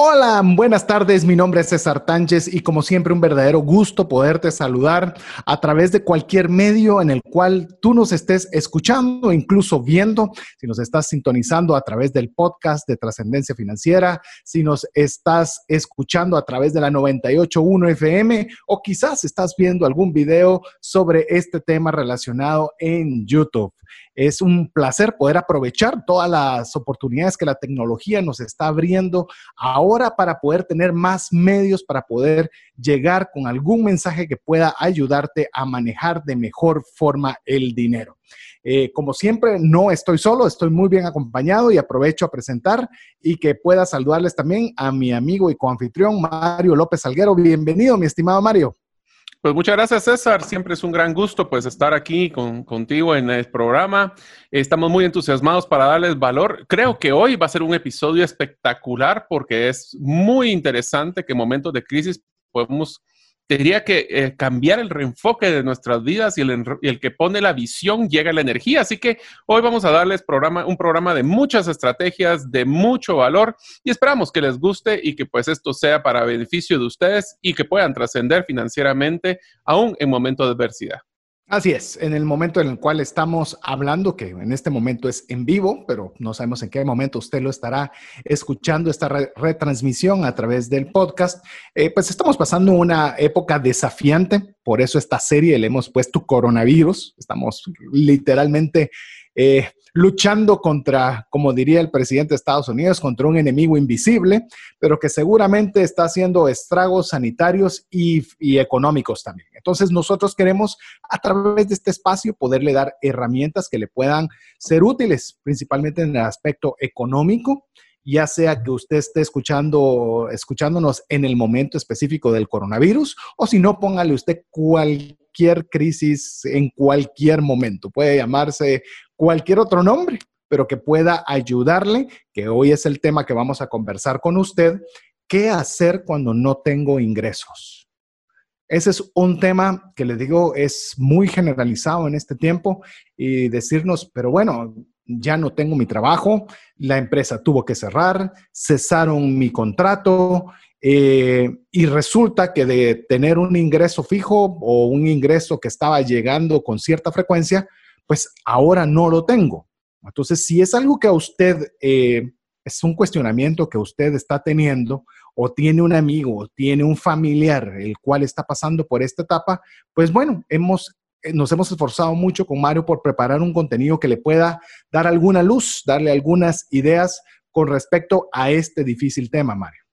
Hola, buenas tardes. Mi nombre es César Tánchez y como siempre un verdadero gusto poderte saludar a través de cualquier medio en el cual tú nos estés escuchando, incluso viendo, si nos estás sintonizando a través del podcast de Trascendencia Financiera, si nos estás escuchando a través de la 981 FM o quizás estás viendo algún video sobre este tema relacionado en YouTube. Es un placer poder aprovechar todas las oportunidades que la tecnología nos está abriendo ahora para poder tener más medios, para poder llegar con algún mensaje que pueda ayudarte a manejar de mejor forma el dinero. Eh, como siempre, no estoy solo, estoy muy bien acompañado y aprovecho a presentar y que pueda saludarles también a mi amigo y coanfitrión Mario López Alguero. Bienvenido, mi estimado Mario. Pues muchas gracias, César. Siempre es un gran gusto pues estar aquí con, contigo en el programa. Estamos muy entusiasmados para darles valor. Creo que hoy va a ser un episodio espectacular porque es muy interesante que en momentos de crisis podemos tendría que eh, cambiar el reenfoque de nuestras vidas y el, que pone la visión llega la energía. Así que hoy vamos a darles programa, un programa de muchas estrategias, de mucho valor y esperamos que les guste y que pues esto sea para beneficio de ustedes y que puedan trascender financieramente aún en momentos de adversidad. Así es, en el momento en el cual estamos hablando, que en este momento es en vivo, pero no sabemos en qué momento usted lo estará escuchando esta retransmisión a través del podcast, eh, pues estamos pasando una época desafiante, por eso esta serie le hemos puesto coronavirus, estamos literalmente eh, luchando contra, como diría el presidente de Estados Unidos, contra un enemigo invisible, pero que seguramente está haciendo estragos sanitarios y, económicos también. Entonces nosotros queremos a través de este espacio poderle dar herramientas que le puedan ser útiles, principalmente en el aspecto económico, ya sea que usted esté escuchando, escuchándonos en el momento específico del coronavirus, o si no, póngale usted cualquier crisis en cualquier momento. Puede llamarse cualquier otro nombre, pero que pueda ayudarle, que hoy es el tema que vamos a conversar con usted, ¿qué hacer cuando no tengo ingresos? Ese es un tema que le digo es muy generalizado en este tiempo y decirnos, pero bueno, ya no tengo mi trabajo, la empresa tuvo que cerrar, cesaron mi contrato eh, y resulta que de tener un ingreso fijo o un ingreso que estaba llegando con cierta frecuencia, pues ahora no lo tengo. Entonces, si es algo que a usted eh, es un cuestionamiento que usted está teniendo o tiene un amigo o tiene un familiar el cual está pasando por esta etapa, pues bueno, hemos, eh, nos hemos esforzado mucho con Mario por preparar un contenido que le pueda dar alguna luz, darle algunas ideas con respecto a este difícil tema, Mario.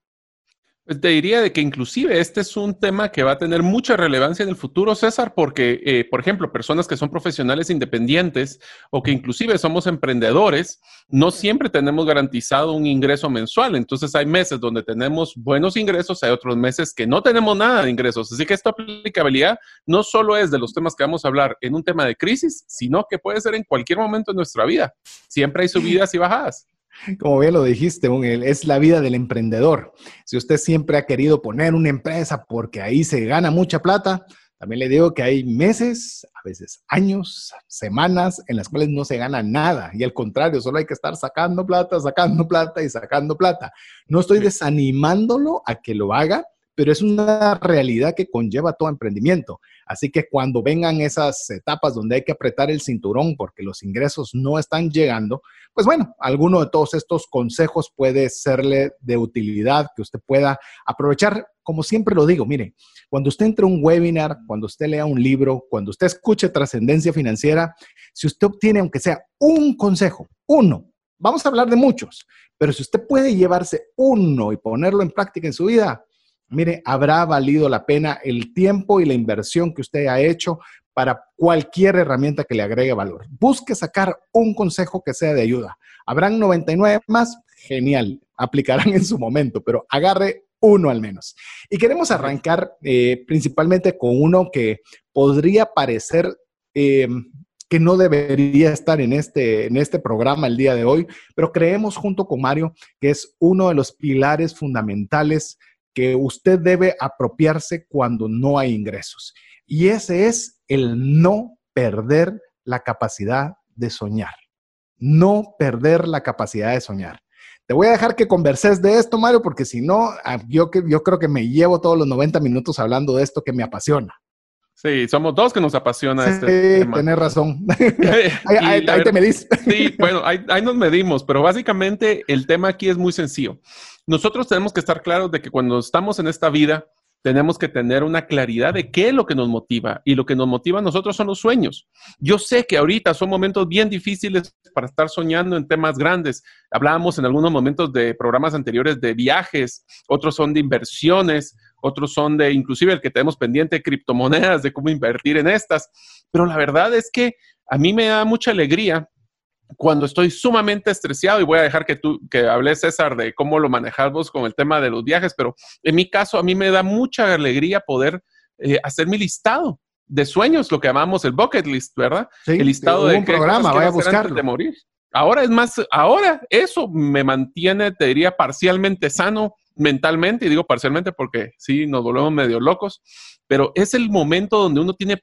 Pues te diría de que inclusive este es un tema que va a tener mucha relevancia en el futuro, César, porque, eh, por ejemplo, personas que son profesionales independientes o que inclusive somos emprendedores, no siempre tenemos garantizado un ingreso mensual. Entonces hay meses donde tenemos buenos ingresos, hay otros meses que no tenemos nada de ingresos. Así que esta aplicabilidad no solo es de los temas que vamos a hablar en un tema de crisis, sino que puede ser en cualquier momento de nuestra vida. Siempre hay subidas y bajadas. Como bien lo dijiste, es la vida del emprendedor. Si usted siempre ha querido poner una empresa porque ahí se gana mucha plata, también le digo que hay meses, a veces años, semanas en las cuales no se gana nada. Y al contrario, solo hay que estar sacando plata, sacando plata y sacando plata. No estoy desanimándolo a que lo haga, pero es una realidad que conlleva todo emprendimiento. Así que cuando vengan esas etapas donde hay que apretar el cinturón porque los ingresos no están llegando, pues bueno, alguno de todos estos consejos puede serle de utilidad, que usted pueda aprovechar. Como siempre lo digo, mire, cuando usted entre a un webinar, cuando usted lea un libro, cuando usted escuche trascendencia financiera, si usted obtiene, aunque sea un consejo, uno, vamos a hablar de muchos, pero si usted puede llevarse uno y ponerlo en práctica en su vida, mire, habrá valido la pena el tiempo y la inversión que usted ha hecho para cualquier herramienta que le agregue valor. Busque sacar un consejo que sea de ayuda. Habrán 99 más, genial, aplicarán en su momento, pero agarre uno al menos. Y queremos arrancar eh, principalmente con uno que podría parecer eh, que no debería estar en este, en este programa el día de hoy, pero creemos junto con Mario que es uno de los pilares fundamentales que usted debe apropiarse cuando no hay ingresos. Y ese es el no perder la capacidad de soñar. No perder la capacidad de soñar. Te voy a dejar que converses de esto, Mario, porque si no, ah, yo, yo creo que me llevo todos los 90 minutos hablando de esto que me apasiona. Sí, somos dos que nos apasiona sí, este tema. Tienes razón. ahí, te medís. Sí, bueno, ahí, ahí, nos medimos, pero básicamente el tema aquí es muy sencillo. Nosotros tenemos que estar claros de que cuando estamos en esta vida, tenemos que tener una claridad de qué es lo que nos motiva. Y lo que nos motiva a nosotros son los sueños. Yo sé que ahorita son momentos bien difíciles para estar soñando en temas grandes. Hablábamos en algunos momentos de programas anteriores de viajes, otros son de inversiones, otros son de inclusive el que tenemos pendiente criptomonedas, de cómo invertir en estas. Pero la verdad es que a mí me da mucha alegría cuando estoy sumamente estresado, y voy a dejar que tú, que hables César, de cómo lo manejamos con el tema de los viajes, pero en mi caso, a mí me da mucha alegría poder eh, hacer mi listado de sueños, lo que llamamos el bucket list, ¿verdad? Sí, el listado de un programa, vaya a buscarlo. de morir. Ahora es más, ahora eso me mantiene, te diría, parcialmente sano mentalmente, y digo parcialmente porque sí, nos volvemos medio locos, pero es el momento donde uno tiene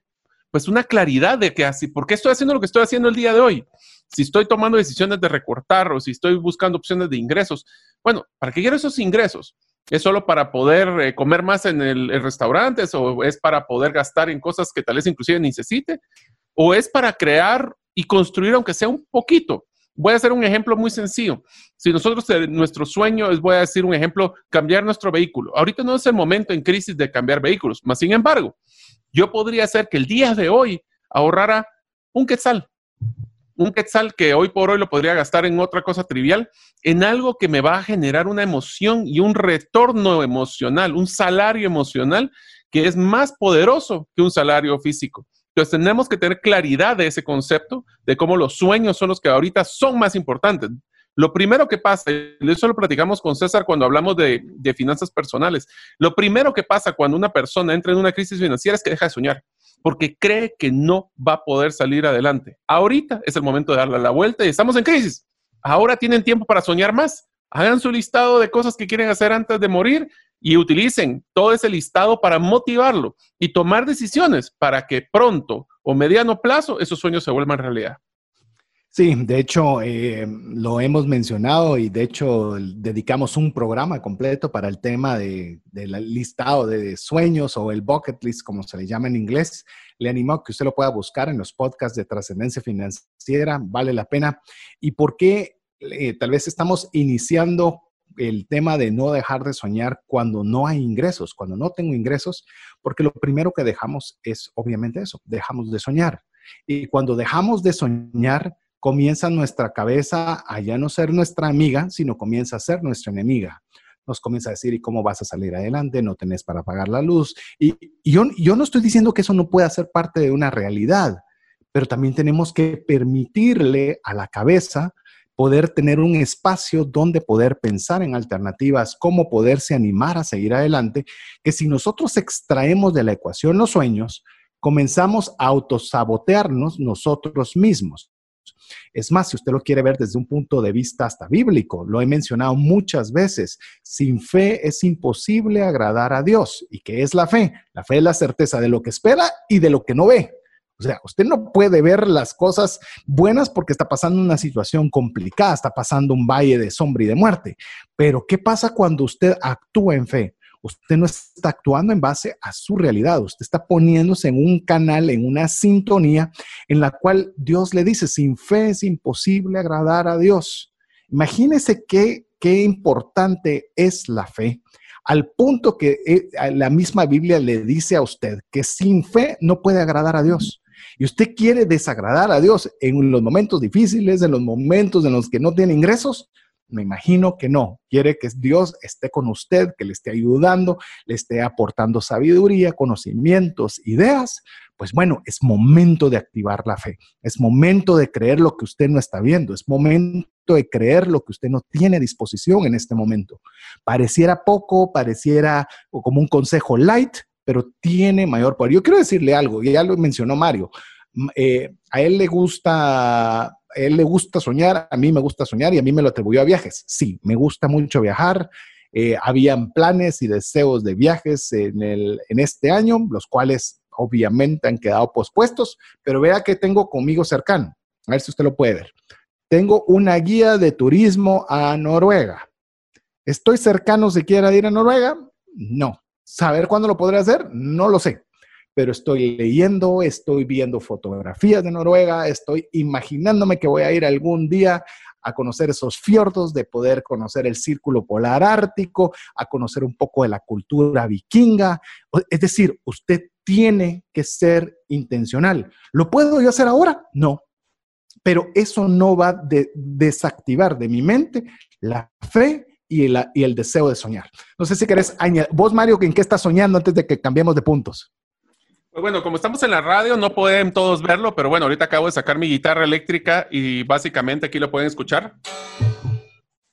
pues una claridad de que así, ¿por qué estoy haciendo lo que estoy haciendo el día de hoy? Si estoy tomando decisiones de recortar o si estoy buscando opciones de ingresos. Bueno, ¿para qué quiero esos ingresos? ¿Es solo para poder eh, comer más en el, el restaurante o es para poder gastar en cosas que tal vez inclusive necesite? ¿O es para crear y construir aunque sea un poquito? Voy a hacer un ejemplo muy sencillo. Si nosotros, eh, nuestro sueño es, voy a decir un ejemplo, cambiar nuestro vehículo. Ahorita no es el momento en crisis de cambiar vehículos, más sin embargo, yo podría hacer que el día de hoy ahorrara un quetzal. Un quetzal que hoy por hoy lo podría gastar en otra cosa trivial, en algo que me va a generar una emoción y un retorno emocional, un salario emocional que es más poderoso que un salario físico. Entonces tenemos que tener claridad de ese concepto, de cómo los sueños son los que ahorita son más importantes. Lo primero que pasa, y eso lo platicamos con César cuando hablamos de, de, finanzas personales, lo primero que pasa cuando una persona entra en una crisis financiera es que deja de soñar, porque cree que no va a poder salir adelante. Ahorita es el momento de darle la vuelta y estamos en crisis. Ahora tienen tiempo para soñar más. Hagan su listado de cosas que quieren hacer antes de morir y utilicen todo ese listado para motivarlo y tomar decisiones para que pronto o mediano plazo esos sueños se vuelvan realidad. Sí, de hecho, eh, lo hemos mencionado y de hecho dedicamos un programa completo para el tema del de, listado de sueños o el bucket list, como se le llama en inglés. Le animo a que usted lo pueda buscar en los podcasts de trascendencia financiera, vale la pena. ¿Y por qué eh, tal vez estamos iniciando el tema de no dejar de soñar cuando no hay ingresos, cuando no tengo ingresos? Porque lo primero que dejamos es obviamente eso, dejamos de soñar. Y cuando dejamos de soñar, comienza nuestra cabeza a ya no ser nuestra amiga, sino comienza a ser nuestra enemiga. Nos comienza a decir, ¿y cómo vas a salir adelante? No tenés para pagar la luz. Y, yo, yo no estoy diciendo que eso no pueda ser parte de una realidad, pero también tenemos que permitirle a la cabeza poder tener un espacio donde poder pensar en alternativas, cómo poderse animar a seguir adelante, que si nosotros extraemos de la ecuación los sueños, comenzamos a autosabotearnos nosotros mismos. Es más, si usted lo quiere ver desde un punto de vista hasta bíblico, lo he mencionado muchas veces, sin fe es imposible agradar a Dios. ¿Y qué es la fe? La fe es la certeza de lo que espera y de lo que no ve. O sea, usted no puede ver las cosas buenas porque está pasando una situación complicada, está pasando un valle de sombra y de muerte. Pero ¿qué pasa cuando usted actúa en fe? Usted no está actuando en base a su realidad, usted está poniéndose en un canal, en una sintonía en la cual Dios le dice, sin fe es imposible agradar a Dios. Imagínese qué, qué importante es la fe, al punto que eh, la misma Biblia le dice a usted que sin fe no puede agradar a Dios. Y usted quiere desagradar a Dios en los momentos difíciles, en los momentos en los que no tiene ingresos, Me imagino que no. Quiere que Dios esté con usted, que le esté ayudando, le esté aportando sabiduría, conocimientos, ideas. Pues bueno, es momento de activar la fe. Es momento de creer lo que usted no está viendo. Es momento de creer lo que usted no tiene disposición en este momento. Pareciera poco, pareciera como un consejo light, pero tiene mayor poder. Yo quiero decirle algo, ya lo mencionó Mario. Eh, a él le gusta, a él le gusta soñar, a mí me gusta soñar y a mí me lo atribuyó a viajes. Sí, me gusta mucho viajar. Eh, habían planes y deseos de viajes en, el, en este año, los cuales obviamente han quedado pospuestos, pero vea que tengo conmigo cercano. A ver si usted lo puede ver. Tengo una guía de turismo a Noruega. ¿Estoy cercano siquiera de ir a Noruega? No. ¿Saber cuándo lo podré hacer? No lo sé pero estoy leyendo, estoy viendo fotografías de Noruega, estoy imaginándome que voy a ir algún día a conocer esos fiordos, de poder conocer el círculo polar ártico, a conocer un poco de la cultura vikinga. Es decir, usted tiene que ser intencional. ¿Lo puedo yo hacer ahora? No. Pero eso no va a desactivar de mi mente la fe y el, y el deseo de soñar. No sé si querés añadir. Vos, Mario, ¿en qué estás soñando antes de que cambiemos de puntos? Pues bueno, como estamos en la radio, no pueden todos verlo, pero bueno, ahorita acabo de sacar mi guitarra eléctrica y básicamente aquí lo pueden escuchar.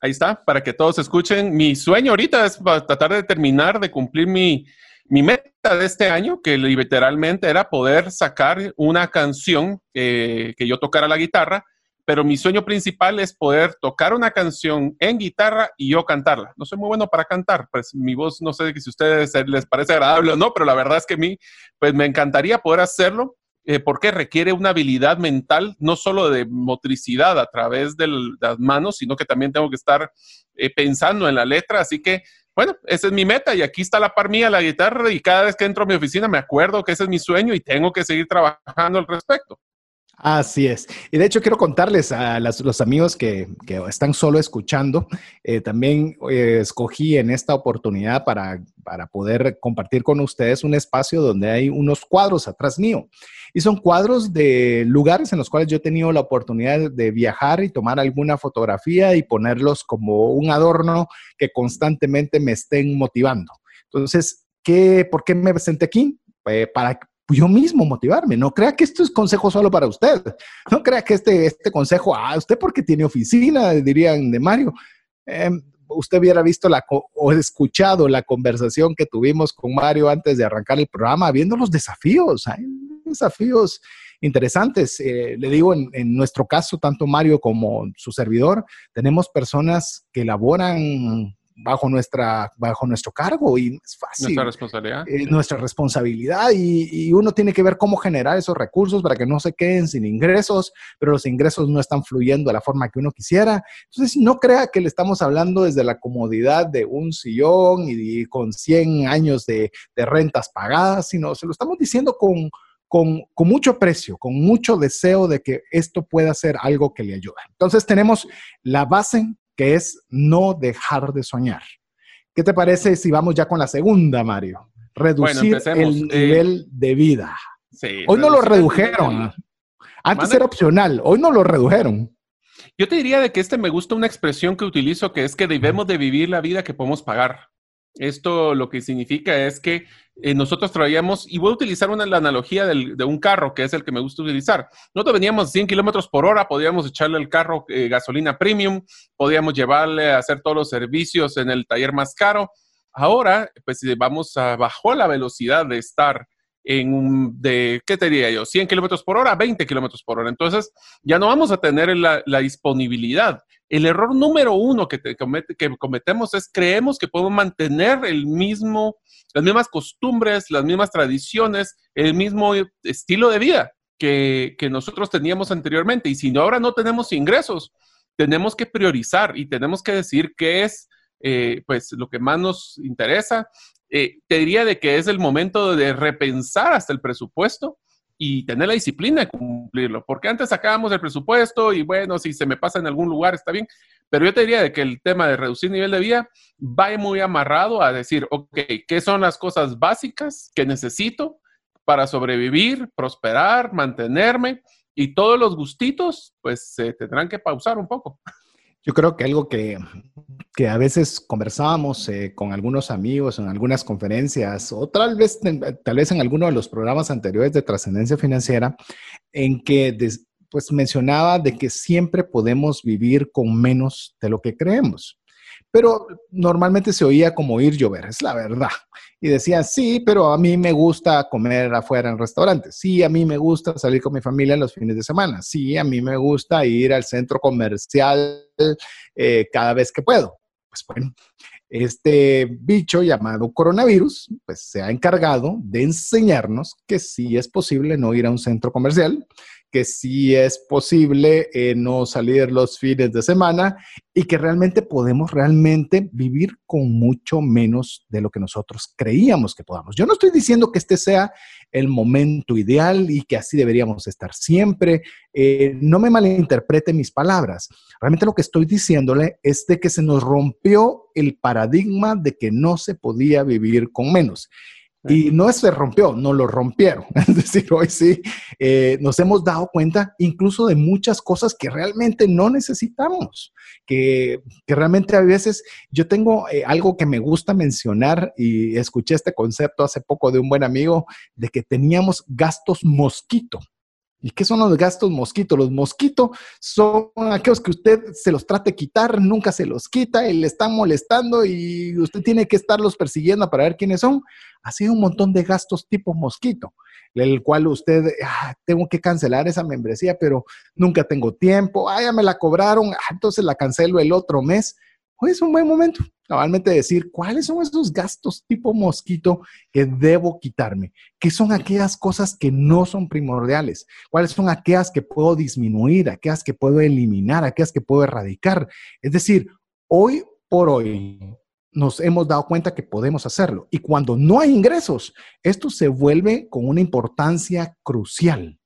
Ahí está, para que todos escuchen. Mi sueño ahorita es tratar de terminar de cumplir mi, mi meta de este año, que literalmente era poder sacar una canción eh, que yo tocara la guitarra pero mi sueño principal es poder tocar una canción en guitarra y yo cantarla. No soy muy bueno para cantar, pues mi voz no sé si a ustedes les parece agradable o no, pero la verdad es que a mí, pues me encantaría poder hacerlo. Eh, porque requiere una habilidad mental, no solo de motricidad a través de las manos, sino que también tengo que estar eh, pensando en la letra. Así que, bueno, esa es mi meta y aquí está la par mía, la guitarra, y cada vez que entro a mi oficina me acuerdo que ese es mi sueño y tengo que seguir trabajando al respecto. Así es. Y de hecho quiero contarles a los amigos que, están solo escuchando, eh, también eh, escogí en esta oportunidad para, para poder compartir con ustedes un espacio donde hay unos cuadros atrás mío. Y son cuadros de lugares en los cuales yo he tenido la oportunidad de viajar y tomar alguna fotografía y ponerlos como un adorno que constantemente me estén motivando. Entonces, ¿qué, ¿por qué me senté aquí? Eh, para yo mismo motivarme. No crea que esto es consejo solo para usted. No crea que este, este consejo, ah, usted porque tiene oficina, dirían de Mario. Em, usted hubiera visto la, o escuchado la conversación que tuvimos con Mario antes de arrancar el programa, viendo los desafíos. Hay desafíos interesantes. Eh, le digo, en, en, nuestro caso, tanto Mario como su servidor, tenemos personas que elaboran bajo, nuestra, bajo nuestro cargo y es fácil. Nuestra responsabilidad. Eh, nuestra responsabilidad y, y, uno tiene que ver cómo generar esos recursos para que no se queden sin ingresos, pero los ingresos no están fluyendo de la forma que uno quisiera. Entonces, no crea que le estamos hablando desde la comodidad de un sillón y, con 100 años de, de rentas pagadas, sino se lo estamos diciendo con, con, con, mucho precio, con mucho deseo de que esto pueda ser algo que le ayude. Entonces tenemos la base que es no dejar de soñar. ¿Qué te parece si vamos ya con la segunda, Mario? Reducir el eh, nivel de vida. hoy no lo redujeron. Antes era opcional, hoy no lo redujeron. Yo te diría de que este me gusta una expresión que utilizo que es que debemos de vivir la vida que podemos pagar. Esto lo que significa es que eh, nosotros traíamos, y voy a utilizar una, la analogía de un carro, que es el que me gusta utilizar. Nosotros veníamos a 100 kilómetros por hora, podíamos echarle al carro eh, gasolina premium, podíamos llevarle a hacer todos los servicios en el taller más caro. Ahora, pues vamos a la velocidad de estar en un, de, ¿qué te diría yo? 100 kilómetros por hora, 20 kilómetros por hora. Entonces, ya no vamos a tener la disponibilidad el error número uno que, cometemos es creemos que podemos mantener el mismo, las mismas costumbres, las mismas tradiciones, el mismo estilo de vida que, nosotros teníamos anteriormente. Y si ahora no tenemos ingresos, tenemos que priorizar y tenemos que decir qué es eh, pues lo que más nos interesa. Eh, te diría de que es el momento de repensar hasta el presupuesto y tener la disciplina de cumplirlo. Porque antes sacábamos el presupuesto y bueno, si se me pasa en algún lugar está bien. Pero yo te diría de que el tema de reducir nivel de vida va muy amarrado a decir, ok, ¿qué son las cosas básicas que necesito para sobrevivir, prosperar, mantenerme? Y todos los gustitos, pues se tendrán que pausar un poco. Yo creo que algo que, que a veces conversábamos eh, con algunos amigos en algunas conferencias o tal vez, tal vez en alguno de los programas anteriores de trascendencia financiera, en que pues mencionaba de que siempre podemos vivir con menos de lo que creemos. Pero normalmente se oía como ir llover, es la verdad. Y decían, sí, pero a mí me gusta comer afuera en restaurantes. Sí, a mí me gusta salir con mi familia los fines de semana. Sí, a mí me gusta ir al centro comercial eh, cada vez que puedo. Pues bueno, este bicho llamado coronavirus, pues se ha encargado de enseñarnos que sí es posible no ir a un centro comercial, que sí es posible eh, no salir los fines de semana y que realmente podemos realmente vivir con mucho menos de lo que nosotros creíamos que podamos. Yo no estoy diciendo que este sea el momento ideal y que así deberíamos estar siempre. Eh, no me malinterprete mis palabras. Realmente lo que estoy diciéndole es de que se nos rompió el paradigma de que no se podía vivir con menos. Y no se rompió, no lo rompieron. Es decir, hoy sí eh, nos hemos dado cuenta incluso de muchas cosas que realmente no necesitamos, que, que realmente a veces yo tengo eh, algo que me gusta mencionar y escuché este concepto hace poco de un buen amigo de que teníamos gastos mosquito. ¿Y qué son los gastos mosquito? Los mosquitos son aquellos que usted se los trate de quitar, nunca se los quita y le están molestando y usted tiene que estarlos persiguiendo para ver quiénes son. Así un montón de gastos tipo mosquito, el cual usted, ah, tengo que cancelar esa membresía, pero nunca tengo tiempo, ah, ya me la cobraron, ah, entonces la cancelo el otro mes. Hoy es un buen momento, cabalmente decir cuáles son esos gastos tipo mosquito que debo quitarme, qué son aquellas cosas que no son primordiales, cuáles son aquellas que puedo disminuir, aquellas que puedo eliminar, aquellas que puedo erradicar. Es decir, hoy por hoy nos hemos dado cuenta que podemos hacerlo. Y cuando no hay ingresos, esto se vuelve con una importancia crucial.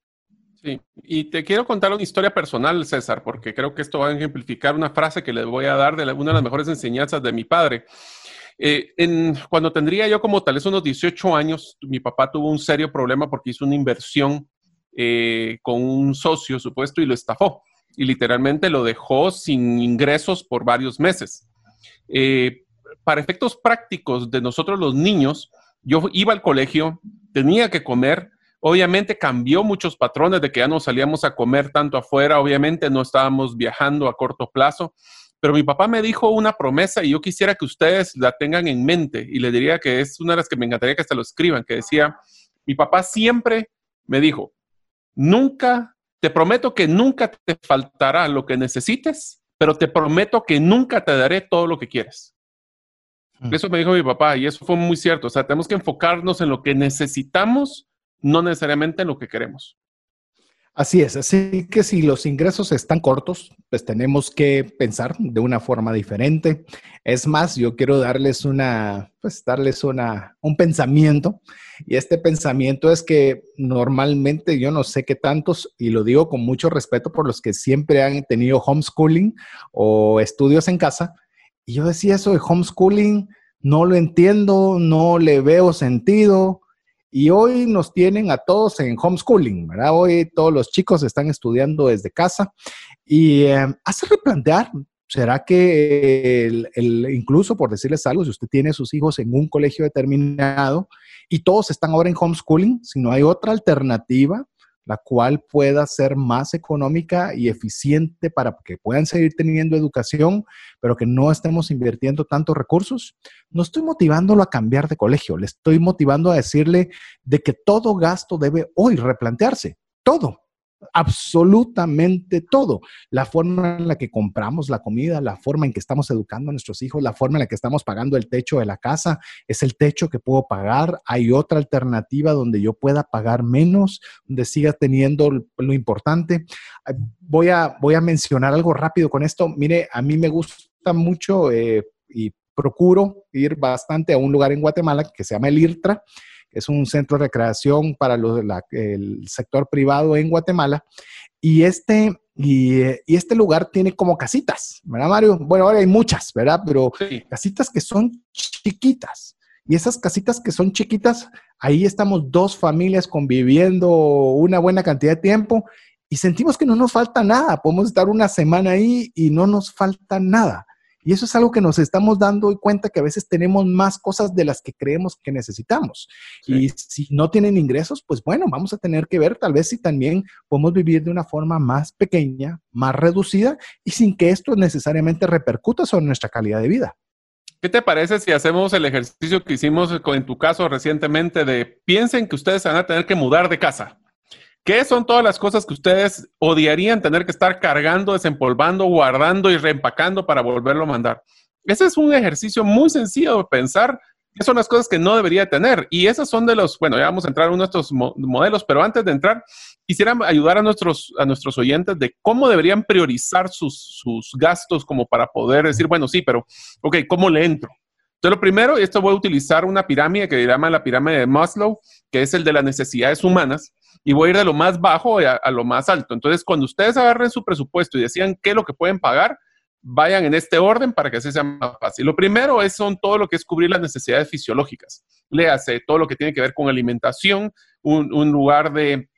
Sí, y te quiero contar una historia personal, César, porque creo que esto va a ejemplificar una frase que les voy a dar de una de las mejores enseñanzas de mi padre. Eh, cuando tendría yo como tal vez unos 18 años, mi papá tuvo un serio problema porque hizo una inversión eh, con un socio supuesto y lo estafó. Y literalmente lo dejó sin ingresos por varios meses. Eh, para efectos prácticos de nosotros los niños, yo iba al colegio, tenía que comer, Obviamente cambió muchos patrones de que ya no salíamos a comer tanto afuera, obviamente no estábamos viajando a corto plazo, pero mi papá me dijo una promesa y yo quisiera que ustedes la tengan en mente. Y le diría que es una de las que me encantaría que se lo escriban, que decía, mi papá siempre me dijo, nunca, te prometo que nunca te faltará lo que necesites, pero te prometo que nunca te daré todo lo que quieres. Mm. Eso me dijo mi papá y eso fue muy cierto. O sea, tenemos que enfocarnos en lo que necesitamos no necesariamente en lo que queremos. Así es, así que si los ingresos están cortos, pues tenemos que pensar de una forma diferente. Es más, yo quiero darles una, pues darles una, un pensamiento y este pensamiento es que normalmente yo no sé qué tantos, y lo digo con mucho respeto por los que siempre han tenido homeschooling o estudios en casa, y yo decía eso de homeschooling, no lo entiendo, no le veo sentido, y hoy nos tienen a todos en homeschooling, ¿verdad? Hoy todos los chicos están estudiando desde casa. Y eh, hace replantear, ¿será que el, incluso por decirles algo, si usted tiene sus hijos en un colegio determinado y todos están ahora en homeschooling, si no hay otra alternativa, la cual pueda ser más económica y eficiente para que puedan seguir teniendo educación, pero que no estemos invirtiendo tantos recursos. No estoy motivándolo a cambiar de colegio, le estoy motivando a decirle de que todo gasto debe hoy replantearse, todo absolutamente todo. La forma en la que compramos la comida, la forma en que estamos educando a nuestros hijos, la forma en la que estamos pagando el techo de la casa, es el techo que puedo pagar. Hay otra alternativa donde yo pueda pagar menos, donde siga teniendo lo importante. Voy a, voy a mencionar algo rápido con esto. Mire, a mí me gusta mucho eh, y procuro ir bastante a un lugar en Guatemala que se llama el IRTRA es un centro de recreación para el sector privado en Guatemala. Y este, y, este lugar tiene como casitas, ¿verdad, Mario? Bueno, ahora hay muchas, ¿verdad? Pero casitas que son chiquitas. Y esas casitas que son chiquitas, ahí estamos dos familias conviviendo una buena cantidad de tiempo y sentimos que no nos falta nada. Podemos estar una semana ahí y no nos falta nada. Y eso es algo que nos estamos dando cuenta que a veces tenemos más cosas de las que creemos que necesitamos. Y si no tienen ingresos, pues bueno, vamos a tener que ver tal vez si también podemos vivir de una forma más pequeña, más reducida y sin que esto necesariamente repercuta sobre nuestra calidad de vida. ¿Qué te parece si hacemos el ejercicio que hicimos en tu caso recientemente de piensen que ustedes van a tener que mudar de casa? ¿Qué son todas las cosas que ustedes odiarían tener que estar cargando, desempolvando, guardando y reempacando para volverlo a mandar? Ese es un ejercicio muy sencillo de pensar qué son las cosas que no debería tener. Y esas son de los, bueno, ya vamos a entrar en uno de estos modelos, pero antes de entrar, quisiera ayudar a nuestros, a nuestros oyentes de cómo deberían priorizar sus, sus gastos como para poder decir, bueno, sí, pero, ok, ¿cómo le entro? Entonces, lo primero, esto voy a utilizar una pirámide que se llama la pirámide de Maslow, que es el de las necesidades humanas y voy a ir de lo más bajo a, lo más alto. Entonces, cuando ustedes agarren su presupuesto y decían qué es lo que pueden pagar, vayan en este orden para que así sea más fácil. Lo primero es son todo lo que es cubrir las necesidades fisiológicas. Léase todo lo que tiene que ver con alimentación, un, lugar de,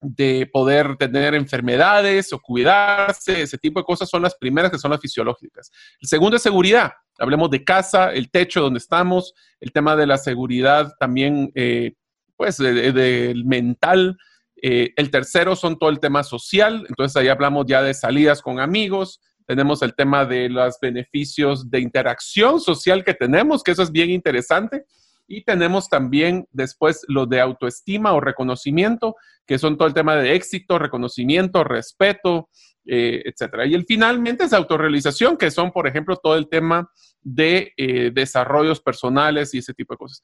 de poder tener enfermedades o cuidarse, ese tipo de cosas son las primeras que son las fisiológicas. El segundo es seguridad. Hablemos de casa, el techo donde estamos, el tema de la seguridad también, eh, pues, del mental, eh, el tercero son todo el tema social, entonces ahí hablamos ya de salidas con amigos, tenemos el tema de los beneficios de interacción social que tenemos, que eso es bien interesante. Y tenemos también después lo de autoestima o reconocimiento, que son todo el tema de éxito, reconocimiento, respeto, eh, etcétera. Y el finalmente es autorrealización, que son, por ejemplo, todo el tema de eh, desarrollos personales y ese tipo de cosas.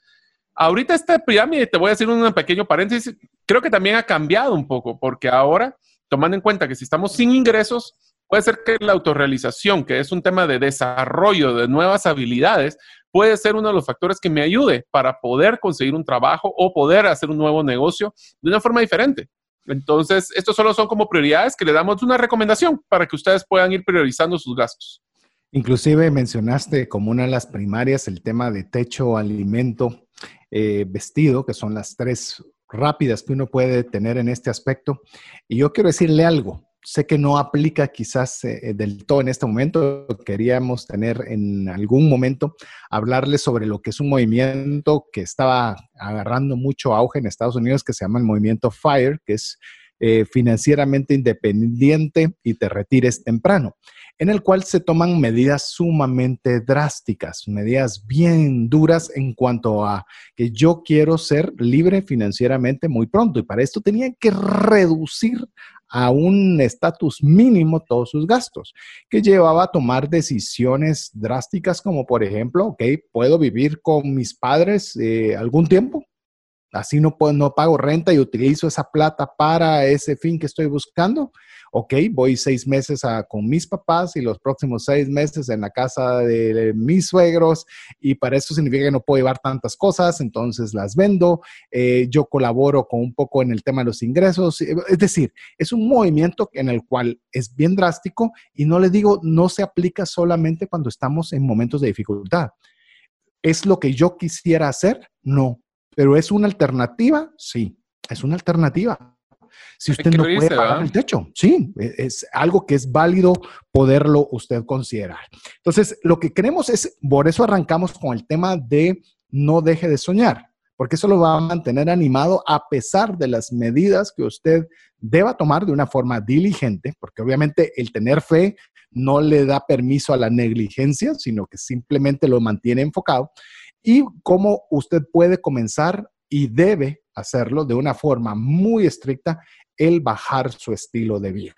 Ahorita esta pirámide, te voy a decir un pequeño paréntesis, creo que también ha cambiado un poco, porque ahora, tomando en cuenta que si estamos sin ingresos, puede ser que la autorrealización, que es un tema de desarrollo de nuevas habilidades, puede ser uno de los factores que me ayude para poder conseguir un trabajo o poder hacer un nuevo negocio de una forma diferente. Entonces, estos solo son como prioridades que le damos una recomendación para que ustedes puedan ir priorizando sus gastos. Inclusive mencionaste como una de las primarias el tema de techo, alimento eh, vestido, que son las tres rápidas que uno puede tener en este aspecto. Y yo quiero decirle algo. Sé que no aplica quizás eh, del todo en este momento. Queríamos tener en algún momento hablarle sobre lo que es un movimiento que estaba agarrando mucho auge en Estados Unidos que se llama el movimiento FIRE, que es eh, financieramente independiente y te retires temprano en el cual se toman medidas sumamente drásticas, medidas bien duras en cuanto a que yo quiero ser libre financieramente muy pronto. Y para esto tenían que reducir a un estatus mínimo todos sus gastos, que llevaba a tomar decisiones drásticas como por ejemplo, ok, puedo vivir con mis padres eh, algún tiempo, así no, puedo, no pago renta y utilizo esa plata para ese fin que estoy buscando ok, voy seis meses con mis papás y los próximos seis meses en la casa de, mis suegros y para eso significa que no puedo llevar tantas cosas, entonces las vendo, eh, yo colaboro con un poco en el tema de los ingresos, es decir, es un movimiento en el cual es bien drástico y no le digo, no se aplica solamente cuando estamos en momentos de dificultad. ¿Es lo que yo quisiera hacer? No. ¿Pero es una alternativa? Sí, es una alternativa. Si usted no puede pagar el techo, sí, e, es algo que es válido poderlo usted considerar. Entonces, lo que queremos es, por eso arrancamos con el tema de no deje de soñar, porque eso lo va a mantener animado a pesar de las medidas que usted deba tomar de una forma diligente, porque obviamente el tener fe no le da permiso a la negligencia, sino que simplemente lo mantiene enfocado, y cómo usted puede comenzar y debe hacerlo de una forma muy estricta, el bajar su estilo de vida.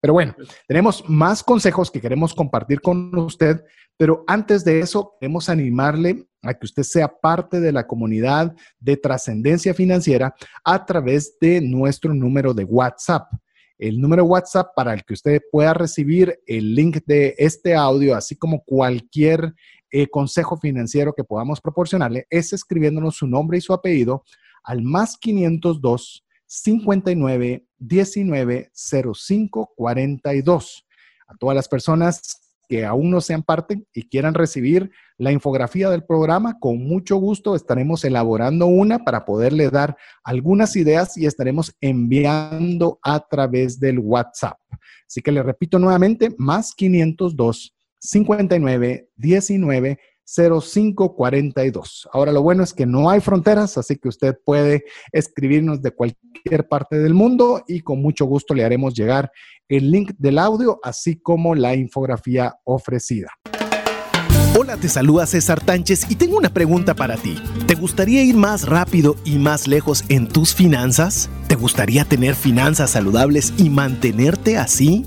Pero bueno, tenemos más consejos que queremos compartir con usted, pero antes de eso, queremos animarle a que usted sea parte de la comunidad de trascendencia financiera a través de nuestro número de WhatsApp. El número WhatsApp para el que usted pueda recibir el link de este audio, así como cualquier eh, consejo financiero que podamos proporcionarle, es escribiéndonos su nombre y su apellido al más 502 59 19 05 42. A todas las personas que aún no sean parte y quieran recibir la infografía del programa, con mucho gusto estaremos elaborando una para poderle dar algunas ideas y estaremos enviando a través del WhatsApp. Así que le repito nuevamente, más 502 59 19 0542. Ahora lo bueno es que no hay fronteras, así que usted puede escribirnos de cualquier parte del mundo y con mucho gusto le haremos llegar el link del audio, así como la infografía ofrecida. Hola, te saluda César Tánchez y tengo una pregunta para ti. ¿Te gustaría ir más rápido y más lejos en tus finanzas? ¿Te gustaría tener finanzas saludables y mantenerte así?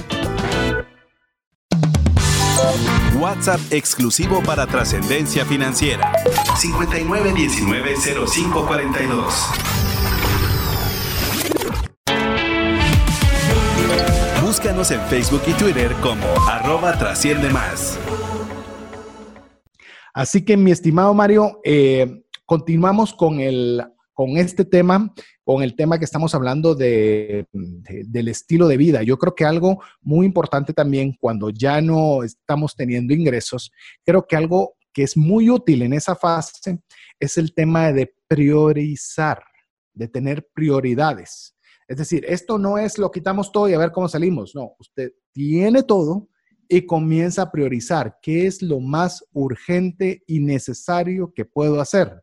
WhatsApp exclusivo para trascendencia financiera. 59190542. Búscanos en Facebook y Twitter como arroba trasciende más. Así que, mi estimado Mario, eh, continuamos con el con este tema, con el tema que estamos hablando de, del estilo de vida. Yo creo que algo muy importante también cuando ya no estamos teniendo ingresos, creo que algo que es muy útil en esa fase es el tema de priorizar, de tener prioridades. Es decir, esto no es lo quitamos todo y a ver cómo salimos. No, usted tiene todo y comienza a priorizar qué es lo más urgente y necesario que puedo hacer.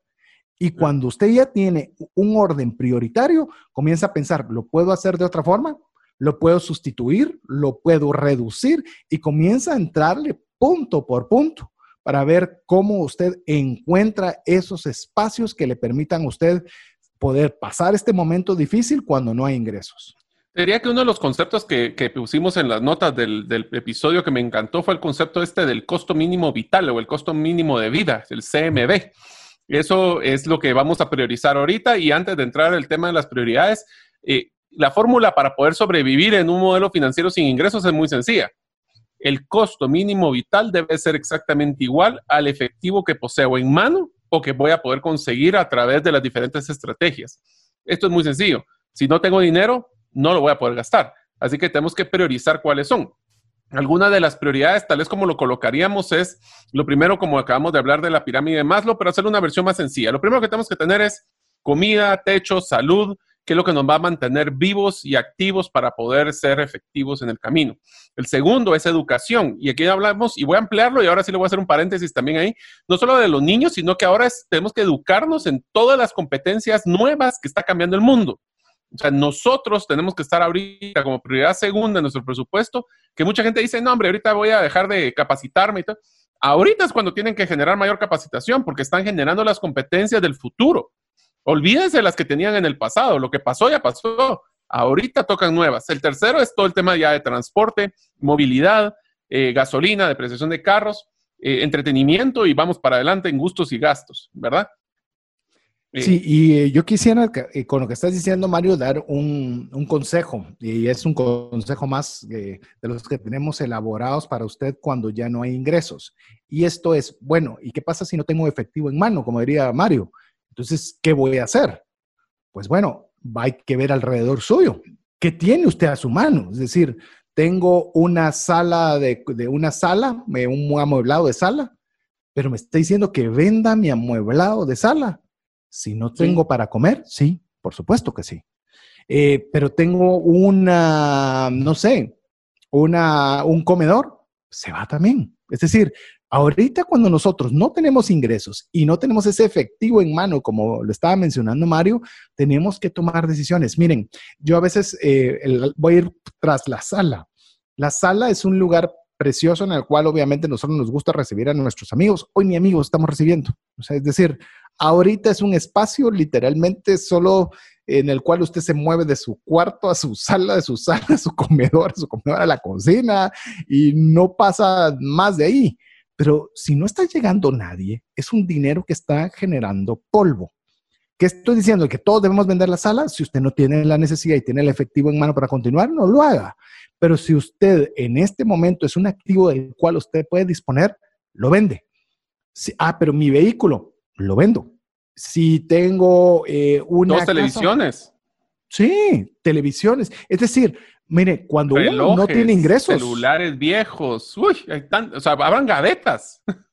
Y cuando usted ya tiene un orden prioritario, comienza a pensar, ¿lo puedo hacer de otra forma? ¿Lo puedo sustituir? ¿Lo puedo reducir? Y comienza a entrarle punto por punto para ver cómo usted encuentra esos espacios que le permitan a usted poder pasar este momento difícil cuando no hay ingresos. Diría que uno de los conceptos que, pusimos en las notas del, del, episodio que me encantó fue el concepto este del costo mínimo vital o el costo mínimo de vida, el CMB. Eso es lo que vamos a priorizar ahorita y antes de entrar al tema de las prioridades, eh, la fórmula para poder sobrevivir en un modelo financiero sin ingresos es muy sencilla. El costo mínimo vital debe ser exactamente igual al efectivo que poseo en mano o que voy a poder conseguir a través de las diferentes estrategias. Esto es muy sencillo. Si no tengo dinero, no lo voy a poder gastar. Así que tenemos que priorizar cuáles son. Algunas de las prioridades, tal vez como lo colocaríamos, es lo primero, como acabamos de hablar de la pirámide de Maslow, pero hacer una versión más sencilla. Lo primero que tenemos que tener es comida, techo, salud, que es lo que nos va a mantener vivos y activos para poder ser efectivos en el camino. El segundo es educación, y aquí hablamos, y voy a ampliarlo, y ahora sí le voy a hacer un paréntesis también ahí, no solo de los niños, sino que ahora tenemos que educarnos en todas las competencias nuevas que está cambiando el mundo. O sea, nosotros tenemos que estar ahorita como prioridad segunda en nuestro presupuesto, que mucha gente dice, no, hombre, ahorita voy a dejar de capacitarme y tal. Ahorita es cuando tienen que generar mayor capacitación porque están generando las competencias del futuro. Olvídense las que tenían en el pasado, lo que pasó ya pasó. Ahorita tocan nuevas. El tercero es todo el tema ya de transporte, movilidad, eh, gasolina, depreciación de carros, eh, entretenimiento y vamos para adelante en gustos y gastos, ¿verdad? Sí, y eh, yo quisiera, eh, con lo que estás diciendo, Mario, dar un, consejo, y es un consejo más de los que tenemos elaborados para usted cuando ya no hay ingresos. Y esto es, bueno, ¿y qué pasa si no tengo efectivo en mano, como diría Mario? Entonces, ¿qué voy a hacer? Pues bueno, hay que ver alrededor suyo. que tiene usted a su mano. Es decir, tengo una sala de, una sala, un amueblado de sala, pero me está diciendo que venda mi amueblado de sala. Si no tengo para comer, sí, por supuesto que sí. Eh, pero tengo una, no sé, una, un comedor, se va también. Es decir, ahorita cuando nosotros no tenemos ingresos y no tenemos ese efectivo en mano, como lo estaba mencionando Mario, tenemos que tomar decisiones. Miren, yo a veces eh, voy a ir tras la sala. La sala es un lugar precioso en el cual obviamente nosotros nos gusta recibir a nuestros amigos. Hoy ni amigos estamos recibiendo. O sea, es decir, ahorita es un espacio literalmente solo en el cual usted se mueve de su cuarto a su sala, de su sala a su comedor, a su comedor a la cocina y no pasa más de ahí. Pero si no está llegando nadie, es un dinero que está generando polvo. ¿Qué estoy diciendo? Que todos debemos vender la sala. Si usted no tiene la necesidad y tiene el efectivo en mano para continuar, no lo haga. Pero si usted en este momento es un activo del cual usted puede disponer, lo vende. ah, pero mi vehículo, lo vendo. Si tengo eh, una... Dos televisiones. Sí, televisiones. Es decir, mire, cuando uno no tiene ingresos. Celulares viejos. Uy, hay o sea, abran gavetas.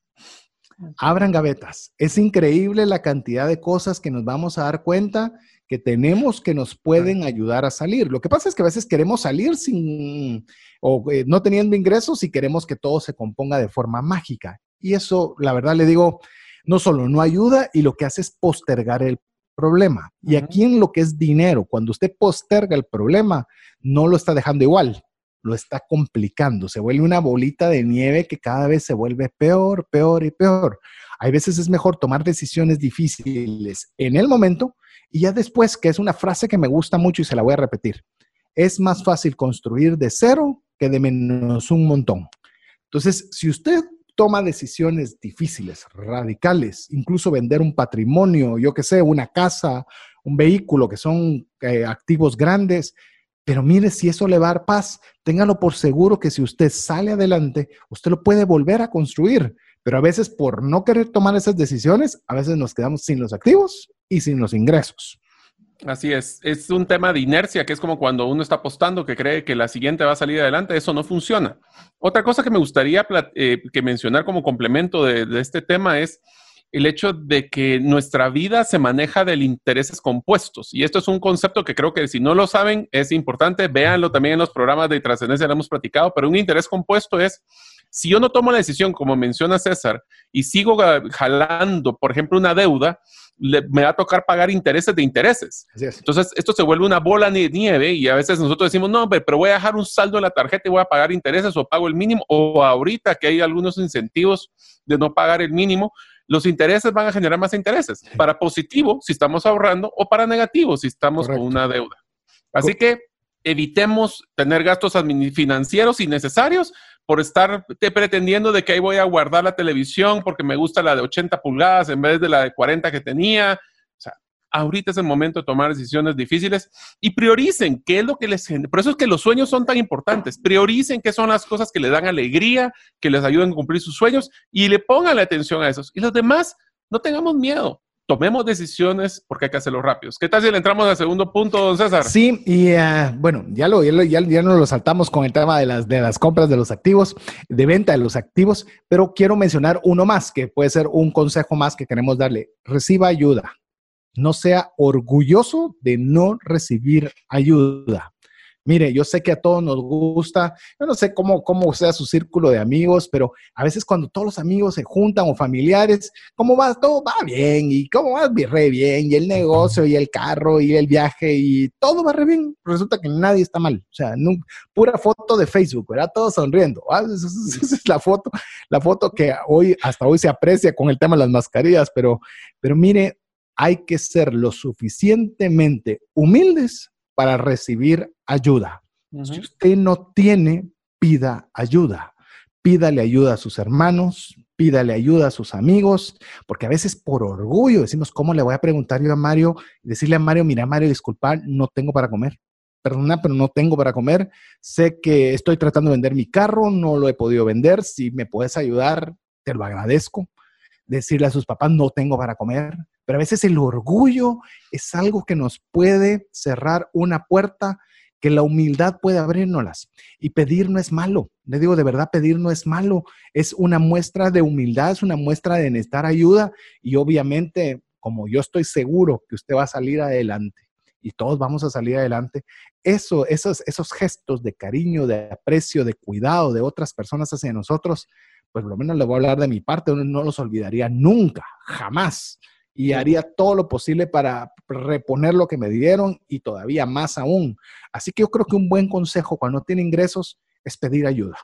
Abran gavetas. Es increíble la cantidad de cosas que nos vamos a dar cuenta que tenemos que nos pueden ayudar a salir. Lo que pasa es que a veces queremos salir sin o eh, no teniendo ingresos y queremos que todo se componga de forma mágica. Y eso, la verdad, le digo, no solo no ayuda y lo que hace es postergar el problema. Y aquí en lo que es dinero, cuando usted posterga el problema, no lo está dejando igual, lo está complicando. Se vuelve una bolita de nieve que cada vez se vuelve peor, peor y peor. Hay veces es mejor tomar decisiones difíciles en el momento y ya después, que es una frase que me gusta mucho y se la voy a repetir. Es más fácil construir de cero que de menos un montón. Entonces, si usted toma decisiones difíciles, radicales, incluso vender un patrimonio, yo que sé, una casa, un vehículo, que son eh, activos grandes. Pero mire, si eso le va a dar paz, téngalo por seguro que si usted sale adelante, usted lo puede volver a construir. Pero a veces por no querer tomar esas decisiones, a veces nos quedamos sin los activos y sin los ingresos. Así es, es un tema de inercia, que es como cuando uno está apostando que cree que la siguiente va a salir adelante, eso no funciona. Otra cosa que me gustaría eh, que mencionar como complemento de, este tema es el hecho de que nuestra vida se maneja del intereses compuestos. Y esto es un concepto que creo que si no lo saben es importante, véanlo también en los programas de trascendencia, lo hemos platicado, pero un interés compuesto es si yo no tomo la decisión, como menciona César, y sigo jalando, por ejemplo, una deuda, me va a tocar pagar intereses de intereses. Entonces, esto se vuelve una bola de nieve y a veces nosotros decimos, no, pero voy a dejar un saldo en la tarjeta y voy a pagar intereses o pago el mínimo, o ahorita que hay algunos incentivos de no pagar el mínimo, los intereses van a generar más intereses, para positivo si estamos ahorrando o para negativo si estamos con una deuda. Así que evitemos tener gastos financieros innecesarios por estar pretendiendo de que ahí voy a guardar la televisión porque me gusta la de 80 pulgadas en vez de la de 40 que tenía. Ahorita es el momento de tomar decisiones difíciles y prioricen qué es lo que les... Por eso es que los sueños son tan importantes. Prioricen qué son las cosas que les dan alegría, que les ayuden a cumplir sus sueños y le pongan la atención a esos. Y los demás, no tengamos miedo tomemos decisiones porque hay que hacerlo rápidos. ¿Qué tal si le entramos al segundo punto, don César? Sí, y uh, bueno, ya, lo, ya, ya, nos lo saltamos con el tema de las, de las compras de los activos, de venta de los activos, pero quiero mencionar uno más, que puede ser un consejo más que queremos darle. Reciba ayuda. No sea orgulloso de no recibir ayuda. Mire, yo sé que a todos nos gusta, yo no sé cómo, cómo sea su círculo de amigos, pero a veces cuando todos los amigos se juntan o familiares, ¿cómo va? Todo va bien y cómo va re bien y el negocio y el carro y el viaje y todo va re bien. Resulta que nadie está mal. O sea, pura foto de Facebook, ¿verdad? Todos sonriendo. ¿ah? Esa, es la foto, la foto que hoy, hasta hoy se aprecia con el tema de las mascarillas, pero, pero mire, hay que ser lo suficientemente humildes para recibir ayuda. Si usted no tiene, pida ayuda. Pídale ayuda a sus hermanos, pídale ayuda a sus amigos, porque a veces por orgullo decimos, ¿cómo le voy a preguntar yo a Mario? Decirle a Mario, mira Mario, disculpa, no tengo para comer. Perdona, pero no tengo para comer. Sé que estoy tratando de vender mi carro, no lo he podido vender. Si me puedes ayudar, te lo agradezco. Decirle a sus papás, no tengo para comer. Pero a veces el orgullo es algo que nos puede cerrar una puerta que la humildad puede abrirnoslas. Y pedir no es malo. Le digo, de verdad, pedir no es malo. Es una muestra de humildad, es una muestra de necesitar ayuda. Y obviamente, como yo estoy seguro que usted va a salir adelante y todos vamos a salir adelante, eso, esos, esos gestos de cariño, de aprecio, de cuidado de otras personas hacia nosotros, pues por lo menos le voy a hablar de mi parte, no los olvidaría nunca, jamás y haría todo lo posible para reponer lo que me dieron y todavía más aún. Así que yo creo que un buen consejo cuando tiene ingresos es pedir ayuda.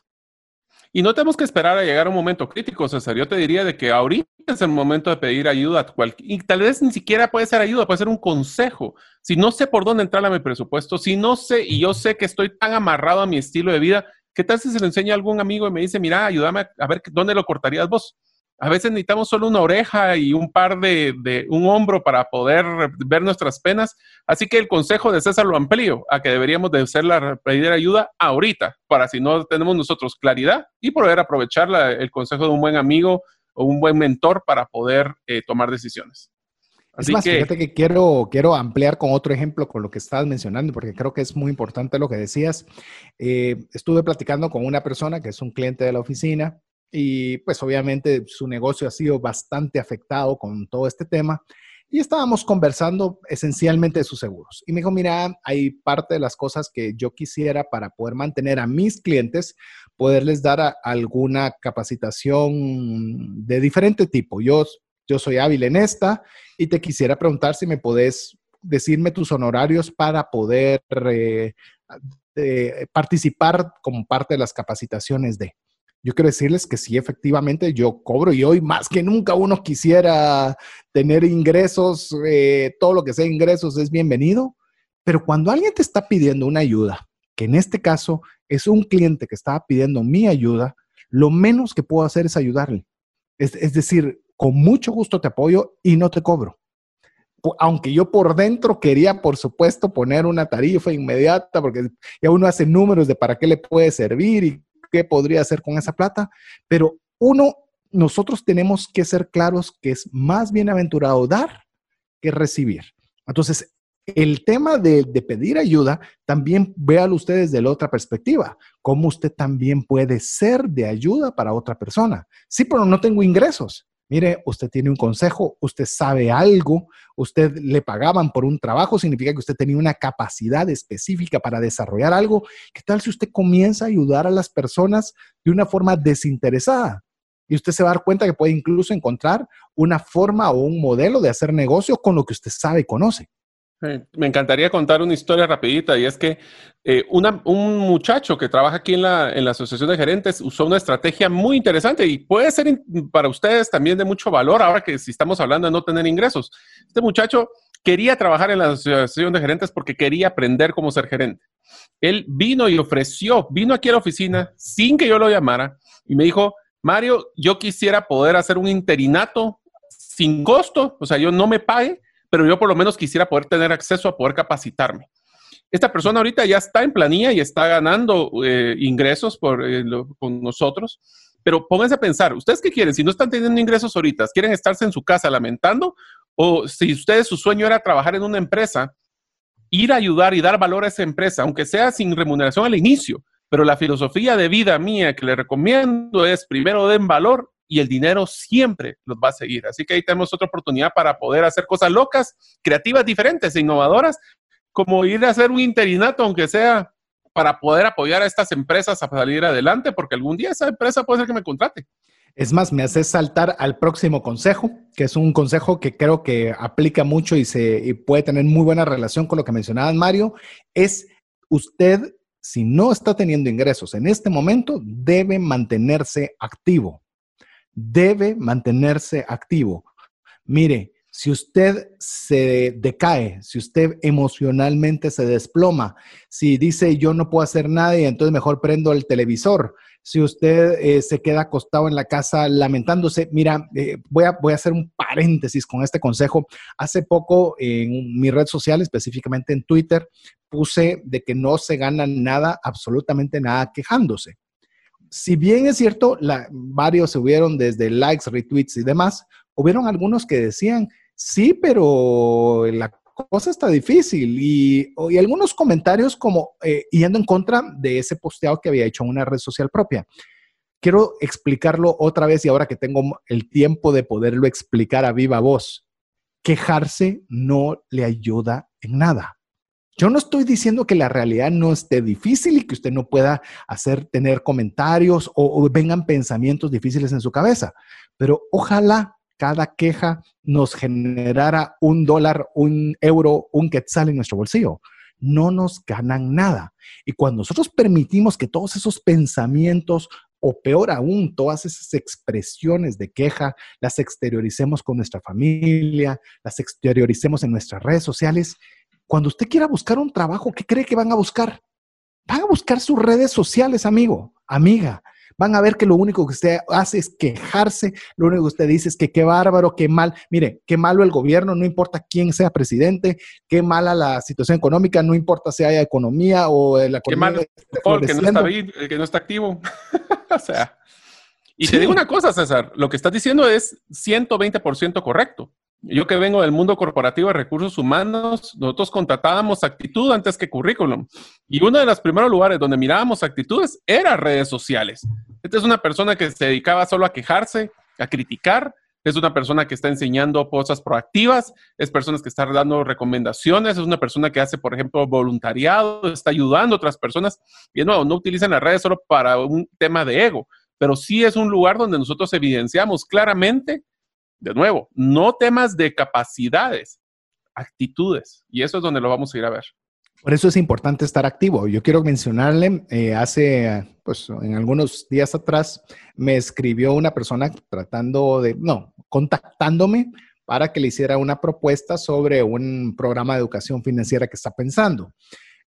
Y no tenemos que esperar a llegar a un momento crítico, César. Yo te diría de que ahorita es el momento de pedir ayuda. Y tal vez ni siquiera puede ser ayuda, puede ser un consejo. Si no sé por dónde entrar a mi presupuesto, si no sé y yo sé que estoy tan amarrado a mi estilo de vida, ¿qué tal si se lo enseña a algún amigo y me dice, mira, ayúdame a ver dónde lo cortarías vos? A veces necesitamos solo una oreja y un par de, un hombro para poder ver nuestras penas. Así que el consejo de César lo amplío a que deberíamos de hacer la pedir ayuda ahorita, para si no tenemos nosotros claridad y poder aprovechar el consejo de un buen amigo o un buen mentor para poder eh, tomar decisiones. Así es más, que, fíjate que quiero, quiero ampliar con otro ejemplo con lo que estabas mencionando, porque creo que es muy importante lo que decías. Eh, estuve platicando con una persona que es un cliente de la oficina y pues obviamente su negocio ha sido bastante afectado con todo este tema. Y estábamos conversando esencialmente de sus seguros. Y me dijo, mira, hay parte de las cosas que yo quisiera para poder mantener a mis clientes, poderles dar alguna capacitación de diferente tipo. Yo, yo soy hábil en esta y te quisiera preguntar si me podés decirme tus honorarios para poder eh, participar como parte de las capacitaciones de. Yo quiero decirles que sí, efectivamente, yo cobro y hoy más que nunca uno quisiera tener ingresos, eh, todo lo que sea ingresos es bienvenido, pero cuando alguien te está pidiendo una ayuda, que en este caso es un cliente que estaba pidiendo mi ayuda, lo menos que puedo hacer es ayudarle. Es, es decir, con mucho gusto te apoyo y no te cobro. Aunque yo por dentro quería, por supuesto, poner una tarifa inmediata, porque ya uno hace números de para qué le puede servir y qué podría hacer con esa plata, pero uno, nosotros tenemos que ser claros que es más bienaventurado dar que recibir. Entonces, el tema de, pedir ayuda, también véalo ustedes de la otra perspectiva, cómo usted también puede ser de ayuda para otra persona. Sí, pero no tengo ingresos. Mire, usted tiene un consejo, usted sabe algo, usted le pagaban por un trabajo, significa que usted tenía una capacidad específica para desarrollar algo. ¿Qué tal si usted comienza a ayudar a las personas de una forma desinteresada? Y usted se va a dar cuenta que puede incluso encontrar una forma o un modelo de hacer negocio con lo que usted sabe y conoce. Me encantaría contar una historia rapidita y es que eh, un muchacho que trabaja aquí en la, en la, Asociación de Gerentes usó una estrategia muy interesante y puede ser para ustedes también de mucho valor ahora que si estamos hablando de no tener ingresos. Este muchacho quería trabajar en la Asociación de Gerentes porque quería aprender cómo ser gerente. Él vino y ofreció, vino aquí a la oficina sin que yo lo llamara y me dijo, Mario, yo quisiera poder hacer un interinato sin costo, o sea, yo no me pague pero yo por lo menos quisiera poder tener acceso a poder capacitarme. Esta persona ahorita ya está en planilla y está ganando eh, ingresos eh, con nosotros, pero pónganse a pensar, ¿ustedes qué quieren? Si no están teniendo ingresos ahorita, ¿quieren estarse en su casa lamentando? O si ustedes su sueño era trabajar en una empresa, ir a ayudar y dar valor a esa empresa, aunque sea sin remuneración al inicio, pero la filosofía de vida mía que le recomiendo es primero den valor y el dinero siempre los va a seguir. Así que ahí tenemos otra oportunidad para poder hacer cosas locas, creativas, diferentes e innovadoras, como ir a hacer un interinato, aunque sea para poder apoyar a estas empresas a salir adelante, porque algún día esa empresa puede ser que me contrate. Es más, me hace saltar al próximo consejo, que es un consejo que creo que aplica mucho y, se, y puede tener muy buena relación con lo que mencionaba Mario, es usted, si no está teniendo ingresos en este momento, debe mantenerse activo debe mantenerse activo. Mire, si usted se decae, si usted emocionalmente se desploma, si dice yo no puedo hacer nada y entonces mejor prendo el televisor, si usted eh, se queda acostado en la casa lamentándose, mira, eh, voy, a, voy a hacer un paréntesis con este consejo. Hace poco en mi red social, específicamente en Twitter, puse de que no se gana nada, absolutamente nada quejándose si bien es cierto, varios se hubieron desde likes, retweets y demás, hubieron algunos que decían, sí, pero la cosa está difícil. Y, y algunos comentarios como eh, yendo en contra de ese posteado que había hecho en una red social propia. Quiero explicarlo otra vez y ahora que tengo el tiempo de poderlo explicar a viva voz. Quejarse no le ayuda en nada. Yo no estoy diciendo que la realidad no esté difícil y que usted no pueda hacer, tener comentarios o, o vengan pensamientos difíciles en su cabeza, pero ojalá cada queja nos generara un dólar, un euro, un quetzal en nuestro bolsillo. No nos ganan nada. Y cuando nosotros permitimos que todos esos pensamientos o peor aún, todas esas expresiones de queja las exterioricemos con nuestra familia, las exterioricemos en nuestras redes sociales, cuando usted quiera buscar un trabajo, ¿qué cree que van a buscar? Van a buscar sus redes sociales, amigo, amiga. Van a ver que lo único que usted hace es quejarse, lo único que usted dice es que qué bárbaro, qué mal. Mire, qué malo el gobierno, no importa quién sea presidente, qué mala la situación económica, no importa si haya economía o la economía. Qué malo el que no está, bien, que no está activo. o sea. Y sí. te digo una cosa, César, lo que estás diciendo es 120% correcto. Yo que vengo del mundo corporativo de recursos humanos, nosotros contratábamos actitud antes que currículum. Y uno de los primeros lugares donde mirábamos actitudes era redes sociales. Esta es una persona que se dedicaba solo a quejarse, a criticar. Es una persona que está enseñando cosas proactivas, es personas que están dando recomendaciones, es una persona que hace, por ejemplo, voluntariado, está ayudando a otras personas. Y de no utilizan las redes solo para un tema de ego, pero sí es un lugar donde nosotros evidenciamos claramente de nuevo, no temas de capacidades, actitudes. Y eso es donde lo vamos a ir a ver. Por eso es importante estar activo. Yo quiero mencionarle, eh, hace, pues, en algunos días atrás, me escribió una persona tratando de, no, contactándome para que le hiciera una propuesta sobre un programa de educación financiera que está pensando.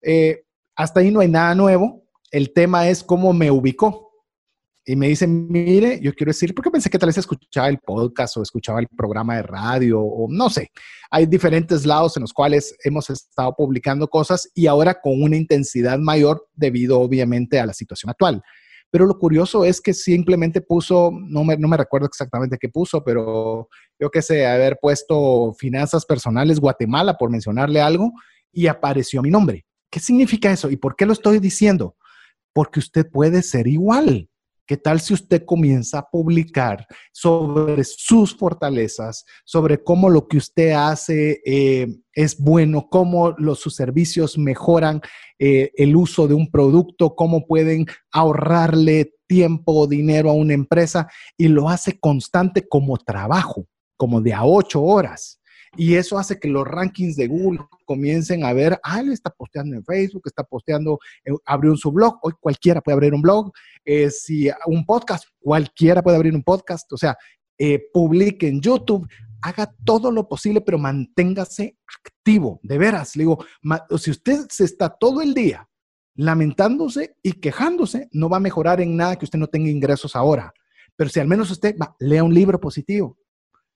Eh, hasta ahí no hay nada nuevo. El tema es cómo me ubicó y me dice, mire, yo quiero decir, porque pensé que tal vez escuchaba el podcast o escuchaba el programa de radio o no sé. Hay diferentes lados en los cuales hemos estado publicando cosas y ahora con una intensidad mayor debido obviamente a la situación actual. Pero lo curioso es que simplemente puso, no me, no me recuerdo exactamente qué puso, pero yo qué sé, haber puesto finanzas personales Guatemala, por mencionarle algo, y apareció mi nombre. ¿Qué significa eso? ¿Y por qué lo estoy diciendo? Porque usted puede ser igual ¿Qué tal si usted comienza a publicar sobre sus fortalezas, sobre cómo lo que usted hace eh, es bueno, cómo los, sus servicios mejoran eh, el uso de un producto, cómo pueden ahorrarle tiempo o dinero a una empresa y lo hace constante como trabajo, como de a ocho horas? Y eso hace que los rankings de Google comiencen a ver, ah, él está posteando en Facebook, está posteando, eh, abrió su blog, hoy cualquiera puede abrir un blog, eh, si un podcast, cualquiera puede abrir un podcast, o sea, eh, publique en YouTube, haga todo lo posible, pero manténgase activo, de veras. Le digo, si usted se está todo el día lamentándose y quejándose, no va a mejorar en nada que usted no tenga ingresos ahora. Pero si al menos usted va, lea un libro positivo,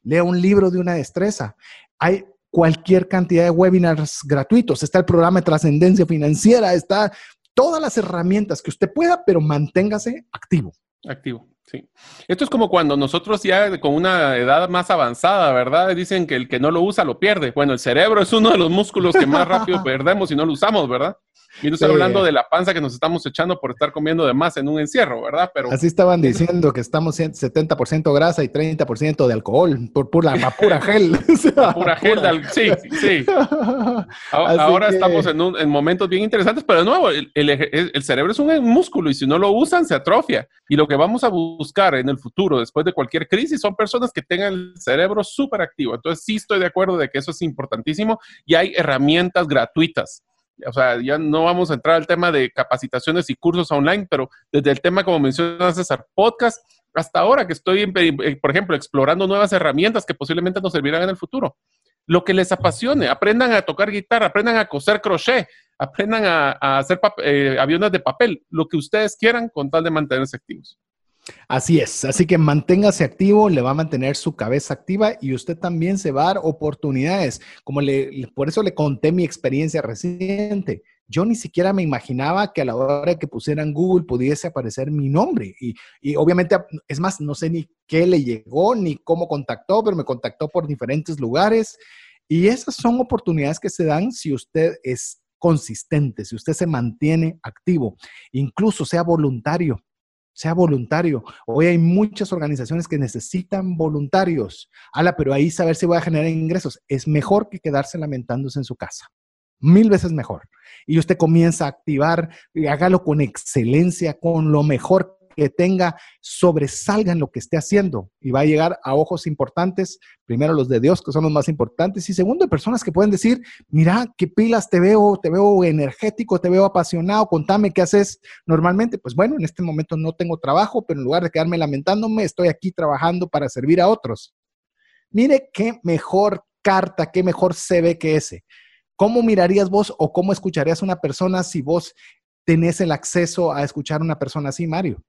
lea un libro de una destreza, hay cualquier cantidad de webinars gratuitos, está el programa de trascendencia financiera, está todas las herramientas que usted pueda, pero manténgase activo. Activo. Sí. Esto es como cuando nosotros ya con una edad más avanzada, ¿verdad? Dicen que el que no lo usa lo pierde. Bueno, el cerebro es uno de los músculos que más rápido perdemos si no lo usamos, ¿verdad? Y no estoy sí. hablando de la panza que nos estamos echando por estar comiendo de más en un encierro, ¿verdad? Pero así estaban diciendo que estamos 70% grasa y 30% de alcohol por pura, pura gel. pura gel, de sí, sí. Ahora que... estamos en, un, en, momentos bien interesantes, pero de nuevo, el, el, el, cerebro es un músculo y si no lo usan se atrofia. Y lo que vamos a buscar en el futuro, después de cualquier crisis, son personas que tengan el cerebro súper activo. Entonces sí estoy de acuerdo de que eso es importantísimo y hay herramientas gratuitas o sea, ya no vamos a entrar al tema de capacitaciones y cursos online, pero desde el tema, como mencionas, César, podcast, hasta ahora que estoy, por ejemplo, explorando nuevas herramientas que posiblemente nos servirán en el futuro. Lo que les apasione, aprendan a tocar guitarra, aprendan a coser crochet, aprendan a, a hacer eh, aviones de papel, lo que ustedes quieran con tal de mantenerse activos. Así es, así que manténgase activo, le va a mantener su cabeza activa y usted también se va a dar oportunidades. Como le, por eso le conté mi experiencia reciente. Yo ni siquiera me imaginaba que a la hora que pusieran Google pudiese aparecer mi nombre. Y, y obviamente, es más, no sé ni qué le llegó ni cómo contactó, pero me contactó por diferentes lugares Y esas son oportunidades que se dan si usted es consistente, si usted se mantiene activo, incluso sea voluntario, sea voluntario. Hoy hay muchas organizaciones que necesitan voluntarios. Ala, pero ahí saber si voy a generar ingresos es mejor que quedarse lamentándose en su casa. Mil veces mejor. Y usted comienza a activar y hágalo con excelencia, con lo mejor que tenga, sobresalga en lo que esté haciendo y va a llegar a ojos importantes, primero los de Dios, que son los más importantes, y segundo, personas que pueden decir, mira, qué pilas te veo, te veo energético, te veo apasionado, contame qué haces normalmente. Pues bueno, en este momento no tengo trabajo, pero en lugar de quedarme lamentándome, estoy aquí trabajando para servir a otros. Mire qué mejor carta, qué mejor ve que ese. ¿Cómo mirarías vos o cómo escucharías a una persona si vos tenés el acceso a escuchar a una persona así, Mario?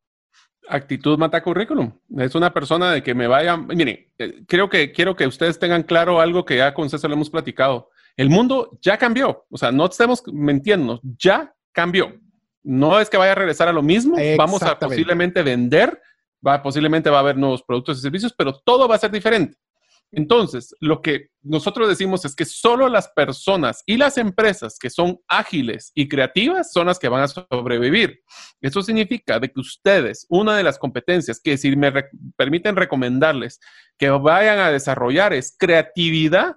Actitud mata currículum. Es una persona de que me vaya. Miren, eh, creo que quiero que ustedes tengan claro algo que ya con César lo hemos platicado. El mundo ya cambió. O sea, no estemos mintiendo, ya cambió. No es que vaya a regresar a lo mismo. Vamos a posiblemente vender, va, posiblemente va a haber nuevos productos y servicios, pero todo va a ser diferente. Entonces, lo que nosotros decimos es que solo las personas y las empresas que son ágiles y creativas son las que van a sobrevivir. Eso significa de que ustedes, una de las competencias que si me permiten recomendarles que vayan a desarrollar es creatividad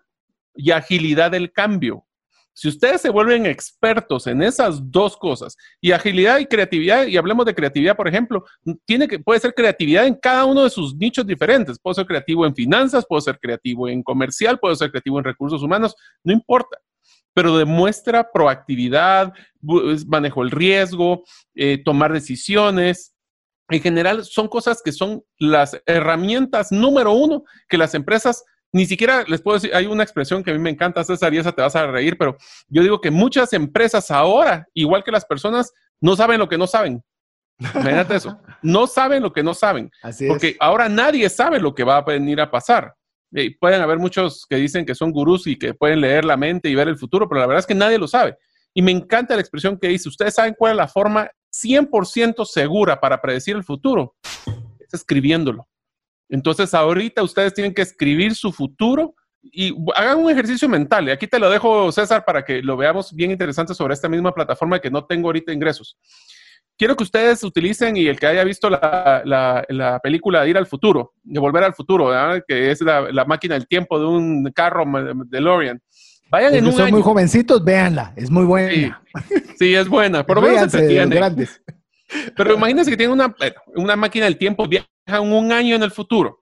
y agilidad del cambio. Si ustedes se vuelven expertos en esas dos cosas, y agilidad y creatividad, y hablemos de creatividad, por ejemplo, tiene que, puede ser creatividad en cada uno de sus nichos diferentes. Puedo ser creativo en finanzas, puedo ser creativo en comercial, puedo ser creativo en recursos humanos, no importa. Pero demuestra proactividad, manejo el riesgo, eh, tomar decisiones, en general son cosas que son las herramientas número uno que las empresas ni siquiera les puedo decir, hay una expresión que a mí me encanta, César, y esa te vas a reír, pero yo digo que muchas empresas ahora, igual que las personas, no saben lo que no saben. Imagínate eso. No saben lo que no saben. Así porque ahora nadie sabe lo que va a venir a pasar. pueden haber muchos que dicen que son gurús y que pueden leer la mente y ver el futuro, pero la verdad es que nadie lo sabe. Y me encanta la expresión que dice, ustedes saben cuál es la forma 100% segura para predecir el futuro. Es escribiéndolo. Entonces, ahorita ustedes tienen que escribir su futuro y hagan un ejercicio mental. Y aquí te lo dejo, César, para que lo veamos bien interesante sobre esta misma plataforma que no tengo ahorita ingresos. Quiero que ustedes utilicen, y el que haya visto la, película de Ir al Futuro, de Volver al Futuro, que es la, máquina del tiempo de un carro de Lorian. Vayan en un son muy jovencitos, véanla, es muy buena. Sí, es buena, por lo menos. Pero imagínense que tienen una, una máquina del tiempo, un año en el futuro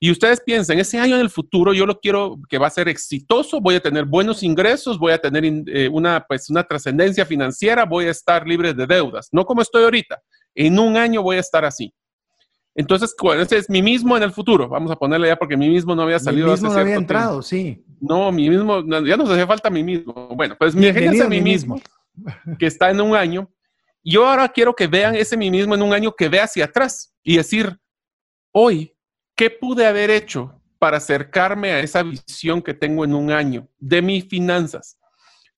y ustedes piensan, ese año en el futuro yo lo quiero que va a ser exitoso, voy a tener buenos ingresos, voy a tener eh, una, pues, una trascendencia financiera, voy a estar libre de deudas, no como estoy ahorita. En un año voy a estar así. Entonces, ese es mi mismo en el futuro. Vamos a ponerle ya porque mi mismo no había salido. Mi mismo no había entrado, sí. No, mi mismo, ya nos hacía falta mi mismo. Bueno, pues mi a mí mismo, que está en un año. Yo ahora quiero que vean ese mí mismo en un año, que vea hacia atrás y decir, hoy, ¿qué pude haber hecho para acercarme a esa visión que tengo en un año de mis finanzas?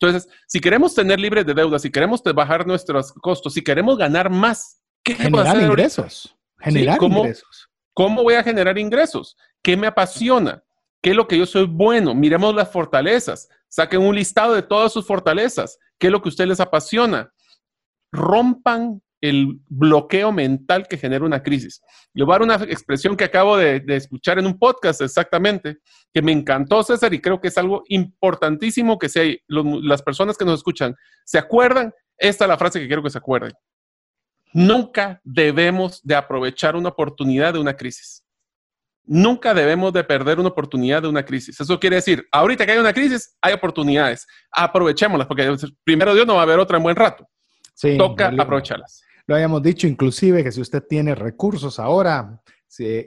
Entonces, si queremos tener libres de deudas, si queremos bajar nuestros costos, si queremos ganar más, ¿qué generar hacer ingresos? Generar ¿Cómo, ingresos. ¿Cómo voy a generar ingresos? ¿Qué me apasiona? ¿Qué es lo que yo soy bueno? Miremos las fortalezas. Saquen un listado de todas sus fortalezas. ¿Qué es lo que a ustedes les apasiona? Rompan el bloqueo mental que genera una crisis. Le voy a dar una expresión que acabo de, escuchar en un podcast exactamente, que me encantó, César, y creo que es algo importantísimo que si las personas que nos escuchan se acuerdan, esta es la frase que quiero que se acuerden. Nunca debemos de aprovechar una oportunidad de una crisis. Nunca debemos de perder una oportunidad de una crisis. Eso quiere decir, ahorita que hay una crisis, hay oportunidades. Aprovechémoslas, porque primero Dios no va a haber otra en buen rato. Sí, Toca aprovecharlas lo habíamos dicho inclusive que si usted tiene recursos ahora,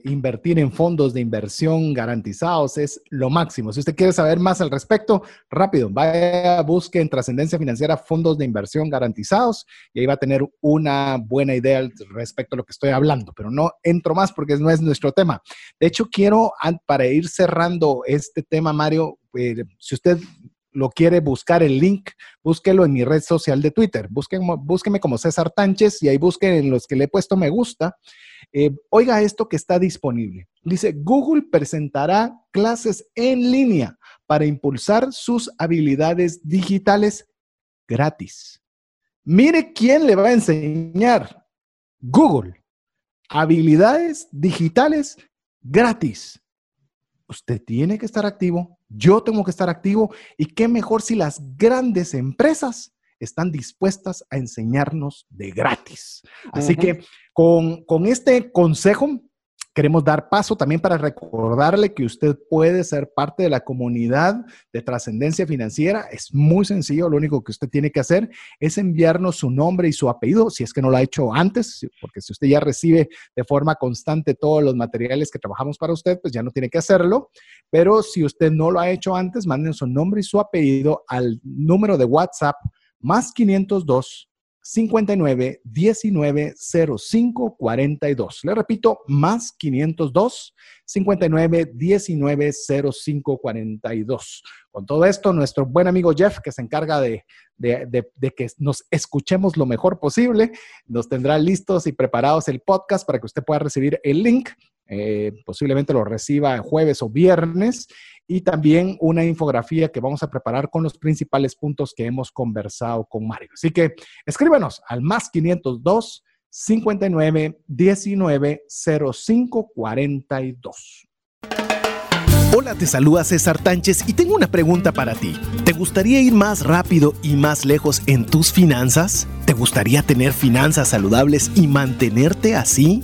invertir en fondos de inversión garantizados es lo máximo. Si usted quiere saber más al respecto, rápido, vaya, busque en Trascendencia Financiera fondos de inversión garantizados y ahí va a tener una buena idea respecto a lo que estoy hablando, pero no entro más porque no es nuestro tema. De hecho, quiero, para ir cerrando este tema, Mario, eh, si usted lo quiere buscar el link, búsquelo en mi red social de Twitter. búsqueme como César Tánchez y ahí busquen en los que le he puesto me gusta. Eh, oiga esto que está disponible. Dice, Google presentará clases en línea para impulsar sus habilidades digitales gratis. Mire quién le va a enseñar. Google. Habilidades digitales gratis. Usted tiene que estar activo, yo tengo que estar activo y qué mejor si las grandes empresas están dispuestas a enseñarnos de gratis. Así que con, con este consejo Queremos dar paso también para recordarle que usted puede ser parte de la comunidad de trascendencia financiera. Es muy sencillo, lo único que usted tiene que hacer es enviarnos su nombre y su apellido, si es que no lo ha hecho antes, porque si usted ya recibe de forma constante todos los materiales que trabajamos para usted, pues ya no tiene que hacerlo. Pero si usted no lo ha hecho antes, manden su nombre y su apellido al número de WhatsApp más 502 59 19 05 42. Le repito, más 502 59 19 05 42. Con todo esto, nuestro buen amigo Jeff, que se encarga de, de, de, que nos escuchemos lo mejor posible, nos tendrá listos y preparados el podcast para que usted pueda recibir el link. Eh, posiblemente lo reciba jueves o viernes y también una infografía que vamos a preparar con los principales puntos que hemos conversado con Mario. Así que escríbanos al más 502 59 19 05 42. Hola, te saluda César Tánchez y tengo una pregunta para ti. ¿Te gustaría ir más rápido y más lejos en tus finanzas? ¿Te gustaría tener finanzas saludables y mantenerte así?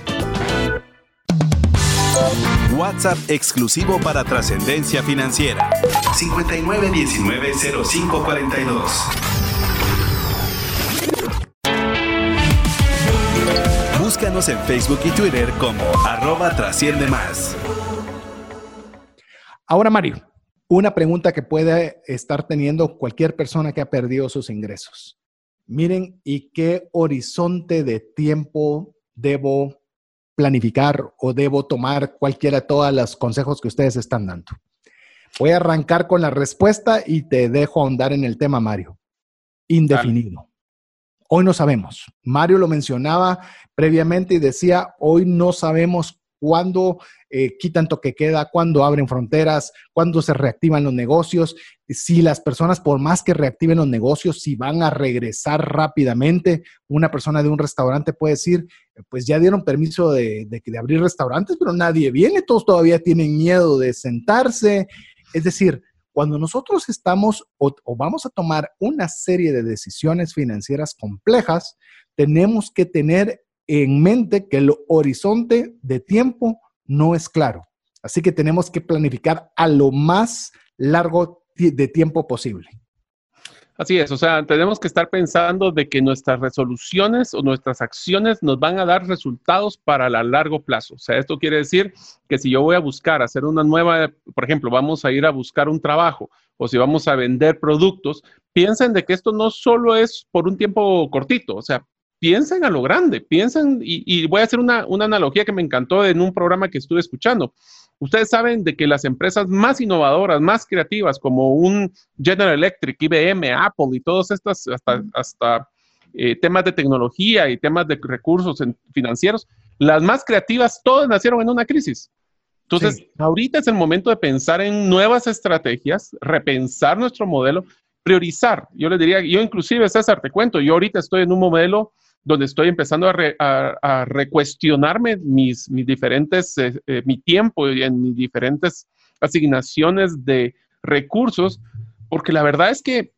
WhatsApp exclusivo para trascendencia financiera. 59190542. Búscanos en Facebook y Twitter como arroba trasciende más. Ahora, Mario, una pregunta que puede estar teniendo cualquier persona que ha perdido sus ingresos. Miren, ¿y qué horizonte de tiempo debo planificar o debo tomar cualquiera de todos los consejos que ustedes están dando? Voy a arrancar con la respuesta y te dejo ahondar en el tema, Mario. Indefinido. Hoy no sabemos. Mario lo mencionaba previamente y decía, hoy no sabemos cuándo eh, quitan toque queda, cuándo abren fronteras, cuándo se reactivan los negocios, si las personas, por más que reactiven los negocios, si van a regresar rápidamente. Una persona de un restaurante puede decir, pues ya dieron permiso de, de abrir restaurantes, pero nadie viene, todos todavía tienen miedo de sentarse. Es decir, cuando nosotros estamos o, o, vamos a tomar una serie de decisiones financieras complejas, tenemos que tener en mente que el horizonte de tiempo no es claro. Así que tenemos que planificar a lo más largo de tiempo posible. Así es, o sea, tenemos que estar pensando de que nuestras resoluciones o nuestras acciones nos van a dar resultados para el largo plazo. O sea, esto quiere decir que si yo voy a buscar hacer una nueva, por ejemplo, vamos a ir a buscar un trabajo o si vamos a vender productos, piensen de que esto no solo es por un tiempo cortito, o sea, piensen a lo grande, piensen, y, voy a hacer una, analogía que me encantó en un programa que estuve escuchando. Ustedes saben de que las empresas más innovadoras, más creativas, como un General Electric, IBM, Apple y todas estas, hasta, hasta eh, temas de tecnología y temas de recursos financieros, las más creativas, todas nacieron en una crisis. Entonces, ahorita es el momento de pensar en nuevas estrategias, repensar nuestro modelo, priorizar. Yo les diría, yo inclusive, César, te cuento, yo ahorita estoy en un modelo donde estoy empezando a, recuestionarme mis, mis diferentes, eh, eh, mi tiempo y en mis diferentes asignaciones de recursos, porque la verdad es que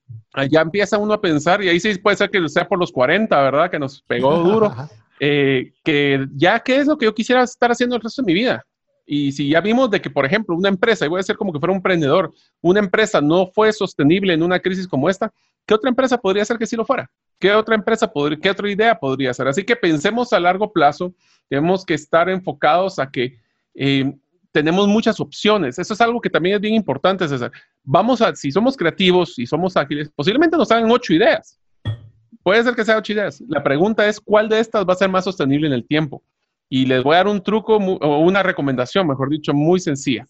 ya empieza uno a pensar, y ahí sí puede ser que sea por los 40, ¿verdad? Que nos pegó duro, eh, que ya qué es lo que yo quisiera estar haciendo el resto de mi vida. Y si ya vimos de que, por ejemplo, una empresa, y voy a ser como que fuera un emprendedor, una empresa no fue sostenible en una crisis como esta, ¿qué otra empresa podría ser que sí lo fuera? ¿Qué otra empresa podría, qué otra idea podría ser? Así que pensemos a largo plazo, tenemos que estar enfocados a que eh, tenemos muchas opciones. Eso es algo que también es bien importante, César. Vamos a, si somos creativos y somos ágiles, posiblemente nos hagan ocho ideas. Puede ser que sean ocho ideas. La pregunta es, ¿cuál de estas va a ser más sostenible en el tiempo? Y les voy a dar un truco o una recomendación, mejor dicho, muy sencilla.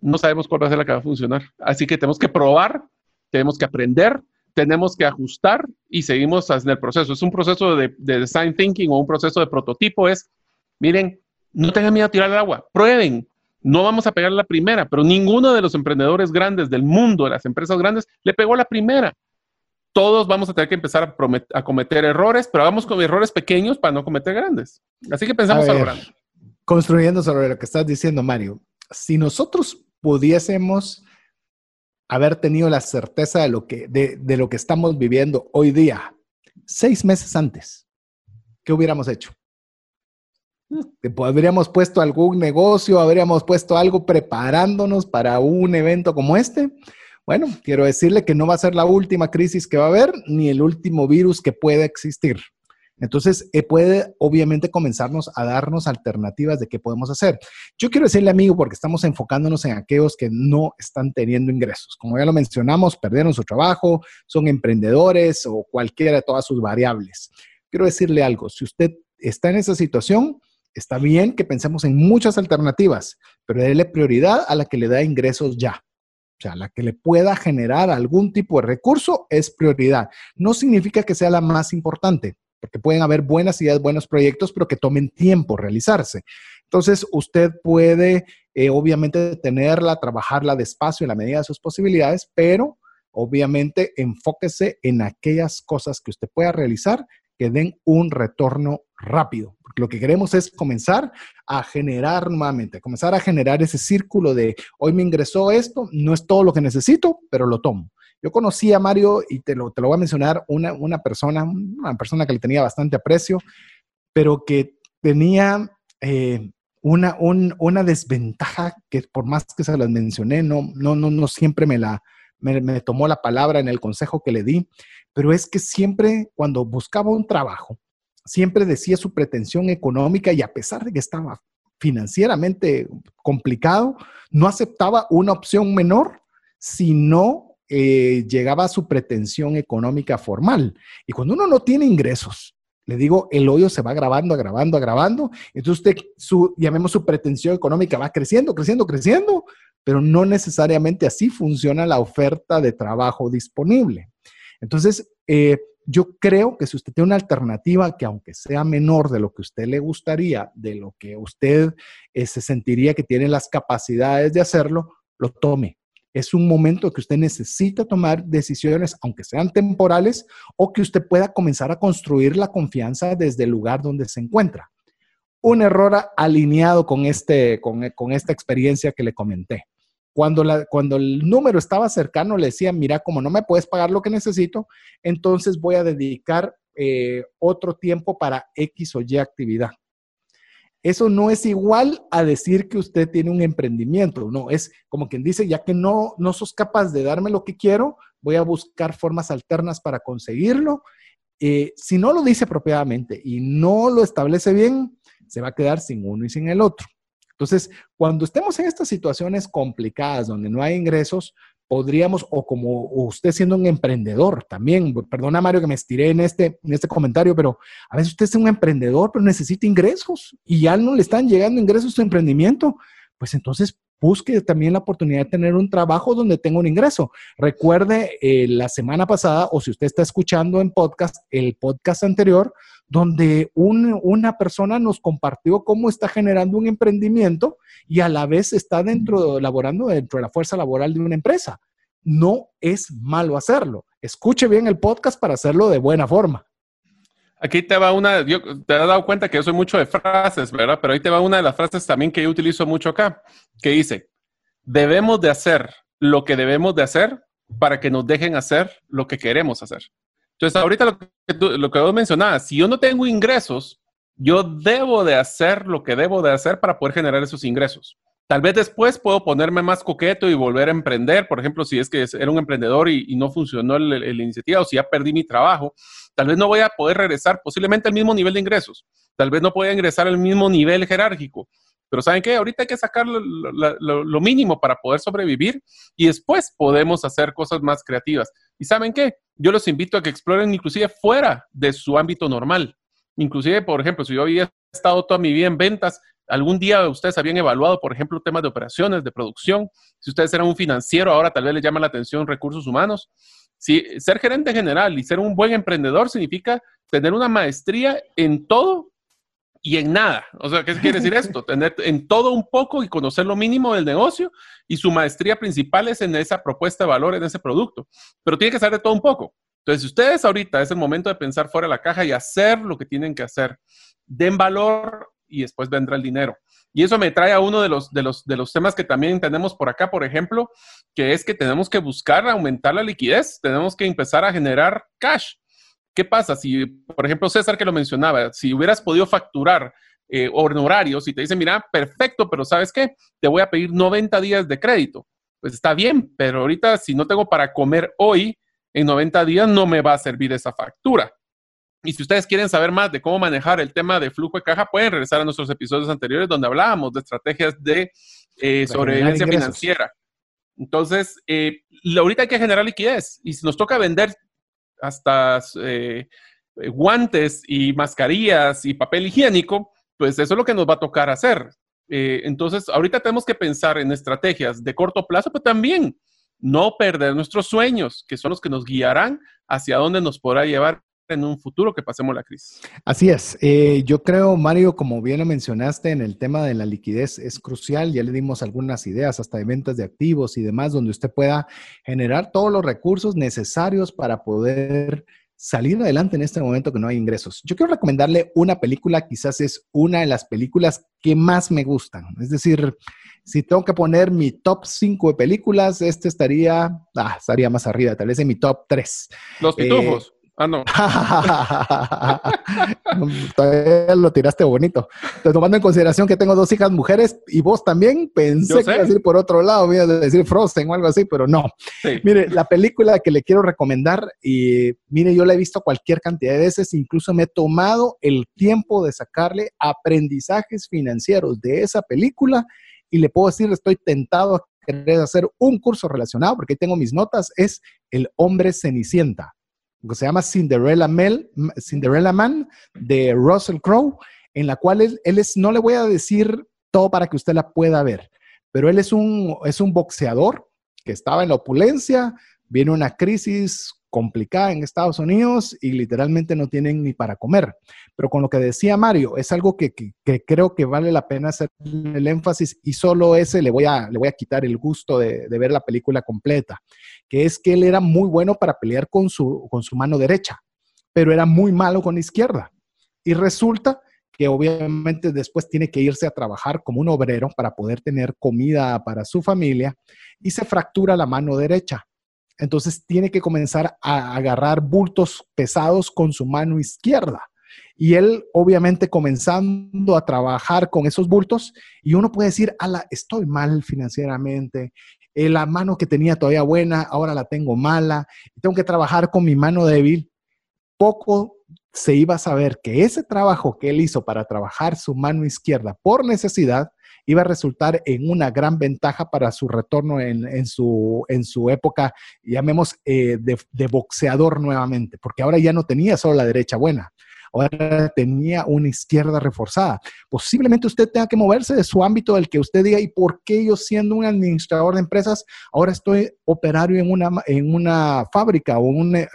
No sabemos cuál va a ser la que va a funcionar. Así que tenemos que probar, tenemos que aprender, tenemos que ajustar y seguimos en el proceso. Es un proceso de, design thinking o un proceso de prototipo. Es, miren, no tengan miedo a tirar el agua, prueben. No vamos a pegar la primera, pero ninguno de los emprendedores grandes del mundo, de las empresas grandes, le pegó la primera todos vamos a tener que empezar a, cometer errores, pero hagamos con errores pequeños para no cometer grandes. Así que pensamos a, grande. Construyendo sobre lo que estás diciendo, Mario, si nosotros pudiésemos haber tenido la certeza de lo que, de, lo que estamos viviendo hoy día, seis meses antes, ¿qué hubiéramos hecho? Habríamos puesto algún negocio, habríamos puesto algo preparándonos para un evento como este. Bueno, quiero decirle que no va a ser la última crisis que va a haber, ni el último virus que pueda existir. Entonces, eh, puede obviamente comenzarnos a darnos alternativas de qué podemos hacer. Yo quiero decirle, amigo, porque estamos enfocándonos en aquellos que no están teniendo ingresos. Como ya lo mencionamos, perdieron su trabajo, son emprendedores o cualquiera de todas sus variables. Quiero decirle algo, si usted está en esa situación, está bien que pensemos en muchas alternativas, pero déle prioridad a la que le da ingresos ya. O sea, la que le pueda generar algún tipo de recurso es prioridad. No significa que sea la más importante, porque pueden haber buenas ideas, buenos proyectos, pero que tomen tiempo realizarse. Entonces, usted puede, eh, obviamente, tenerla, trabajarla despacio en la medida de sus posibilidades, pero obviamente enfóquese en aquellas cosas que usted pueda realizar que den un retorno rápido. Lo que queremos es comenzar a generar nuevamente, comenzar a generar ese círculo de hoy me ingresó esto, no es todo lo que necesito, pero lo tomo. Yo conocí a Mario y te lo, te lo voy a mencionar, una, una persona, una persona que le tenía bastante aprecio, pero que tenía eh, una, una desventaja que por más que se las mencioné, no, no, no, no siempre me la, me, me, tomó la palabra en el consejo que le di, pero es que siempre cuando buscaba un trabajo, siempre decía su pretensión económica y a pesar de que estaba financieramente complicado, no aceptaba una opción menor si no eh, llegaba a su pretensión económica formal. Y cuando uno no tiene ingresos, le digo, el hoyo se va agravando, agravando, agravando. Entonces usted, su, llamemos su pretensión económica, va creciendo, creciendo, creciendo, pero no necesariamente así funciona la oferta de trabajo disponible. Entonces, eh, yo creo que si usted tiene una alternativa que aunque sea menor de lo que usted le gustaría, de lo que usted eh, se sentiría que tiene las capacidades de hacerlo, lo tome. Es un momento que usted necesita tomar decisiones, aunque sean temporales, o que usted pueda comenzar a construir la confianza desde el lugar donde se encuentra. Un error alineado con, este, con esta experiencia que le comenté. Cuando, la, cuando el número estaba cercano, le decían, mira, como no me puedes pagar lo que necesito, entonces voy a dedicar eh, otro tiempo para X o Y actividad. Eso no es igual a decir que usted tiene un emprendimiento, no, es como quien dice, ya que no, no sos capaz de darme lo que quiero, voy a buscar formas alternas para conseguirlo. Eh, si no lo dice apropiadamente y no lo establece bien, se va a quedar sin uno y sin el otro. Entonces, cuando estemos en estas situaciones complicadas donde no hay ingresos, podríamos, o como usted siendo un emprendedor también, perdona Mario que me estiré en este, en este comentario, pero a veces usted es un emprendedor, pero necesita ingresos y ya no le están llegando ingresos a su emprendimiento, pues entonces busque también la oportunidad de tener un trabajo donde tenga un ingreso. Recuerde eh, la semana pasada, o si usted está escuchando en podcast, el podcast anterior, donde una persona nos compartió cómo está generando un emprendimiento y a la vez está dentro, laborando dentro de la fuerza laboral de una empresa. No es malo hacerlo. Escuche bien el podcast para hacerlo de buena forma. Aquí te va una, yo te has dado cuenta que yo soy mucho de frases, ¿verdad? Pero ahí te va una de las frases también que yo utilizo mucho acá, que dice, debemos de hacer lo que debemos de hacer para que nos dejen hacer lo que queremos hacer. Entonces, ahorita lo que, lo que vos mencionabas, si yo no tengo ingresos, yo debo de hacer lo que debo de hacer para poder generar esos ingresos. Tal vez después puedo ponerme más coqueto y volver a emprender, por ejemplo, si es que era un emprendedor y, no funcionó la iniciativa o si ya perdí mi trabajo, tal vez no voy a poder regresar posiblemente al mismo nivel de ingresos, tal vez no pueda ingresar al mismo nivel jerárquico, pero ¿saben qué? Ahorita hay que sacar lo, mínimo para poder sobrevivir y después podemos hacer cosas más creativas. ¿Y saben qué? Yo los invito a que exploren inclusive fuera de su ámbito normal. Inclusive, por ejemplo, si yo había estado toda mi vida en ventas, algún día ustedes habían evaluado, por ejemplo, temas de operaciones, de producción. Si ustedes eran un financiero, ahora tal vez les llama la atención recursos humanos. Si ser gerente general y ser un buen emprendedor significa tener una maestría en todo y en nada. O sea, ¿qué quiere decir esto? Tener en todo un poco y conocer lo mínimo del negocio y su maestría principal es en esa propuesta de valor, en ese producto. Pero tiene que ser de todo un poco. Entonces, si ustedes ahorita es el momento de pensar fuera de la caja y hacer lo que tienen que hacer, den valor y después vendrá el dinero. Y eso me trae a uno de los, de los, de los temas que también tenemos por acá, por ejemplo, que es que tenemos que buscar aumentar la liquidez, tenemos que empezar a generar cash. ¿Qué pasa si, por ejemplo, César que lo mencionaba, si hubieras podido facturar eh, honorarios y te dicen, mira, perfecto, pero ¿sabes qué? Te voy a pedir 90 días de crédito. Pues está bien, pero ahorita si no tengo para comer hoy, en 90 días no me va a servir esa factura. Y si ustedes quieren saber más de cómo manejar el tema de flujo de caja, pueden regresar a nuestros episodios anteriores donde hablábamos de estrategias de eh, sobrevivencia financiera. Entonces, eh, ahorita hay que generar liquidez. Y si nos toca vender hasta eh, guantes y mascarillas y papel higiénico, pues eso es lo que nos va a tocar hacer. Eh, entonces, ahorita tenemos que pensar en estrategias de corto plazo, pero también no perder nuestros sueños, que son los que nos guiarán hacia dónde nos podrá llevar en un futuro que pasemos la crisis. Así es. Eh, yo creo, Mario, como bien lo mencionaste, en el tema de la liquidez es crucial. Ya le dimos algunas ideas hasta de ventas de activos y demás, donde usted pueda generar todos los recursos necesarios para poder salir adelante en este momento que no hay ingresos. Yo quiero recomendarle una película, quizás es una de las películas que más me gustan. Es decir, si tengo que poner mi top 5 de películas, este estaría, ah, estaría más arriba, tal vez en mi top 3. Los pitufos. Ah, no. Todavía lo tiraste bonito. Entonces, tomando en consideración que tengo dos hijas mujeres y vos también, pensé que decir por otro lado, iba a decir Frozen o algo así, pero no. Mire, la película que le quiero recomendar, y mire, yo la he visto cualquier cantidad de veces, incluso me he tomado el tiempo de sacarle aprendizajes financieros de esa película y le puedo decir, estoy tentado a querer hacer un curso relacionado, porque ahí tengo mis notas, es El hombre cenicienta que se llama Cinderella, Mel, Cinderella Man de Russell Crowe, en la cual él, es, no le voy a decir todo para que usted la pueda ver, pero él es un, es un boxeador que estaba en la opulencia, viene una crisis complicada en Estados Unidos y literalmente no tienen ni para comer. Pero con lo que decía Mario, es algo que, creo que vale la pena hacer el énfasis y solo ese le voy a, le voy a quitar el gusto de, ver la película completa, que es que él era muy bueno para pelear con su, con su mano derecha, pero era muy malo con la izquierda. Y resulta que obviamente después tiene que irse a trabajar como un obrero para poder tener comida para su familia y se fractura la mano derecha. Entonces tiene que comenzar a agarrar bultos pesados con su mano izquierda. Y él, obviamente, comenzando a trabajar con esos bultos, y uno puede decir, ala, estoy mal financieramente, eh, la mano que tenía todavía buena, ahora la tengo mala, tengo que trabajar con mi mano débil. Poco se iba a saber que ese trabajo que él hizo para trabajar su mano izquierda por necesidad iba a resultar en una gran ventaja para su retorno en, su, en su época, llamemos, eh, de, boxeador nuevamente, porque ahora ya no tenía solo la derecha buena, ahora tenía una izquierda reforzada. Posiblemente usted tenga que moverse de su ámbito del que usted diga, ¿y por qué yo siendo un administrador de empresas, ahora estoy operario en una, en una fábrica o en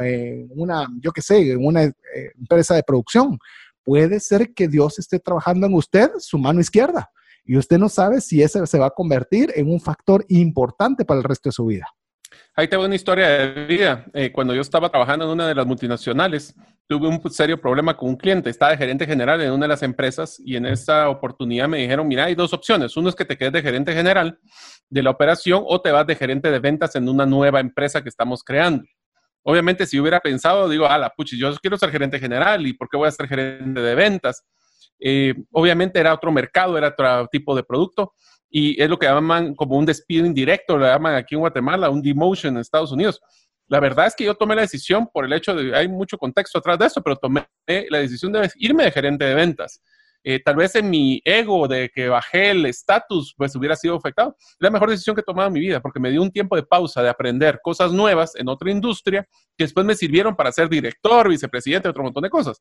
una, yo qué sé, en una eh, empresa de producción? Puede ser que Dios esté trabajando en usted, su mano izquierda y usted no sabe si ese se va a convertir en un factor importante para el resto de su vida. Ahí tengo una historia de vida. Eh, cuando yo estaba trabajando en una de las multinacionales, tuve un serio problema con un cliente. Estaba de gerente general en una de las empresas y en esa oportunidad me dijeron, mira, hay dos opciones. Uno es que te quedes de gerente general de la operación o te vas de gerente de ventas en una nueva empresa que estamos creando. Obviamente, si hubiera pensado, digo, a la puchi, yo quiero ser gerente general y ¿por qué voy a ser gerente de ventas? Eh, obviamente era otro mercado, era otro tipo de producto y es lo que llaman como un despido indirecto, lo llaman aquí en Guatemala, un demotion en Estados Unidos. La verdad es que yo tomé la decisión por el hecho de, hay mucho contexto atrás de eso, pero tomé la decisión de irme de gerente de ventas. Eh, tal vez en mi ego de que bajé el estatus, pues hubiera sido afectado. La mejor decisión que he tomado en mi vida, porque me dio un tiempo de pausa, de aprender cosas nuevas en otra industria, que después me sirvieron para ser director, vicepresidente, otro montón de cosas.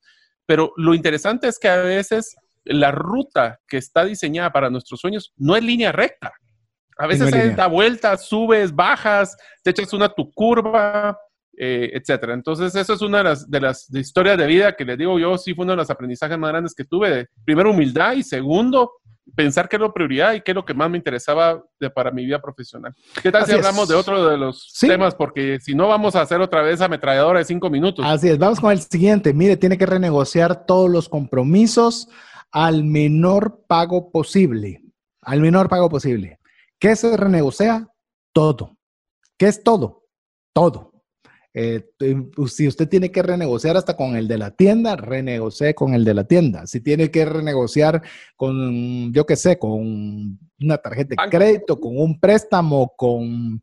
Pero lo interesante es que a veces la ruta que está diseñada para nuestros sueños no es línea recta. A veces no da vueltas, subes, bajas, te echas una tu curva, eh, etcétera. Entonces, eso es una de las, de las historias de vida que les digo yo, sí fue uno de los aprendizajes más grandes que tuve. primero, humildad y segundo, pensar qué es la prioridad y qué es lo que más me interesaba para mi vida profesional. ¿Qué tal si hablamos de otro de los temas? Porque si no, vamos a hacer otra vez ametralladora de cinco minutos. Así es, vamos con el siguiente. Mire, tiene que renegociar todos los compromisos al menor pago posible. Al menor pago posible. ¿Qué se renegocia? Todo. ¿Qué es todo? Todo. Eh, si usted tiene que renegociar hasta con el de la tienda, renegocie con el de la tienda. Si tiene que renegociar con, yo qué sé, con una tarjeta de crédito, con un préstamo, con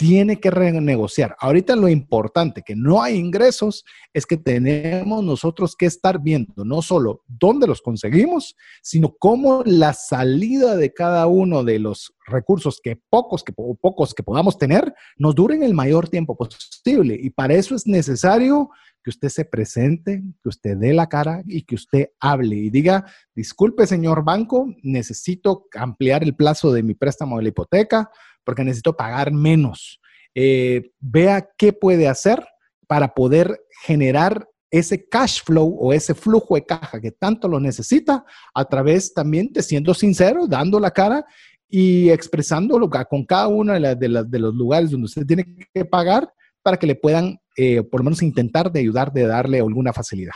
tiene que renegociar. Ahorita lo importante que no hay ingresos es que tenemos nosotros que estar viendo no solo dónde los conseguimos, sino cómo la salida de cada uno de los recursos que pocos que pocos que podamos tener nos duren el mayor tiempo posible y para eso es necesario que usted se presente, que usted dé la cara y que usted hable y diga, disculpe señor banco, necesito ampliar el plazo de mi préstamo de la hipoteca porque necesito pagar menos. Eh, vea qué puede hacer para poder generar ese cash flow o ese flujo de caja que tanto lo necesita a través también de siendo sincero, dando la cara y expresándolo con cada uno de, de, los lugares donde usted tiene que pagar para que le puedan eh, por lo menos intentar de ayudar, de darle alguna facilidad.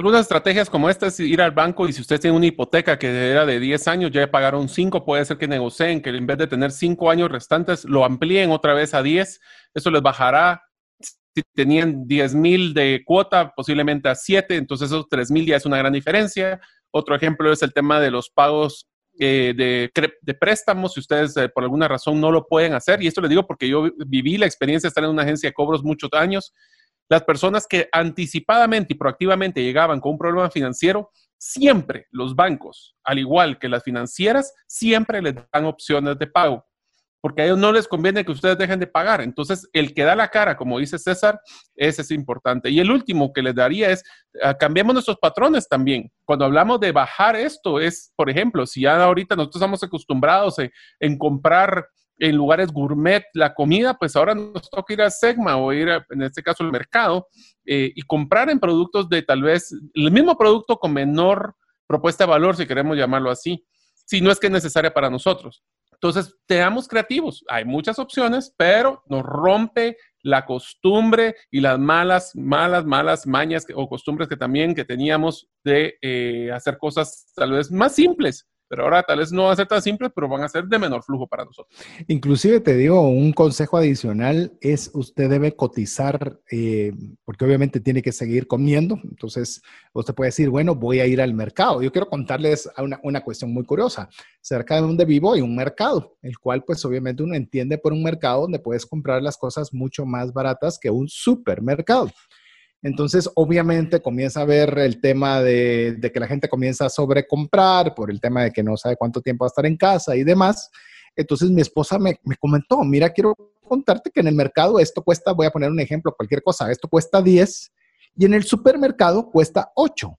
Algunas estrategias como esta es ir al banco y si usted tiene una hipoteca que era de 10 años, ya pagaron 5, puede ser que negocien, que en vez de tener 5 años restantes, lo amplíen otra vez a 10. Eso les bajará, si tenían 10 mil de cuota, posiblemente a 7, entonces esos 3 mil ya es una gran diferencia. Otro ejemplo es el tema de los pagos eh, de, de, préstamos, si ustedes eh, por alguna razón no lo pueden hacer, y esto les digo porque yo viví la experiencia de estar en una agencia de cobros muchos años, las personas que anticipadamente y proactivamente llegaban con un problema financiero, siempre los bancos, al igual que las financieras, siempre les dan opciones de pago, porque a ellos no les conviene que ustedes dejen de pagar. Entonces, el que da la cara, como dice César, ese es importante. Y el último que les daría es, uh, cambiemos nuestros patrones también. Cuando hablamos de bajar esto, es, por ejemplo, si ya ahorita nosotros estamos acostumbrados en comprar en lugares gourmet la comida, pues ahora nos toca ir a Segma o ir, en este caso, al mercado eh, y comprar en productos de tal vez el mismo producto con menor propuesta de valor, si queremos llamarlo así, si no es que es necesaria para nosotros. Entonces, seamos creativos. Hay muchas opciones, pero nos rompe la costumbre y las malas, malas, malas mañas o costumbres que también que teníamos de eh, hacer cosas tal vez más simples pero ahora tal vez no van a ser tan simples, pero van a ser de menor flujo para nosotros. Inclusive te digo, un consejo adicional es usted debe cotizar, eh, porque obviamente tiene que seguir comiendo, entonces usted puede decir, bueno, voy a ir al mercado. Yo quiero contarles una, una cuestión muy curiosa. Cerca de donde vivo hay un mercado, el cual pues obviamente uno entiende por un mercado donde puedes comprar las cosas mucho más baratas que un supermercado. Entonces, obviamente comienza a ver el tema de, que la gente comienza a sobrecomprar por el tema de que no sabe cuánto tiempo va a estar en casa y demás. Entonces, mi esposa me, me comentó, mira, quiero contarte que en el mercado esto cuesta, voy a poner un ejemplo, cualquier cosa, esto cuesta 10 y en el supermercado cuesta 8.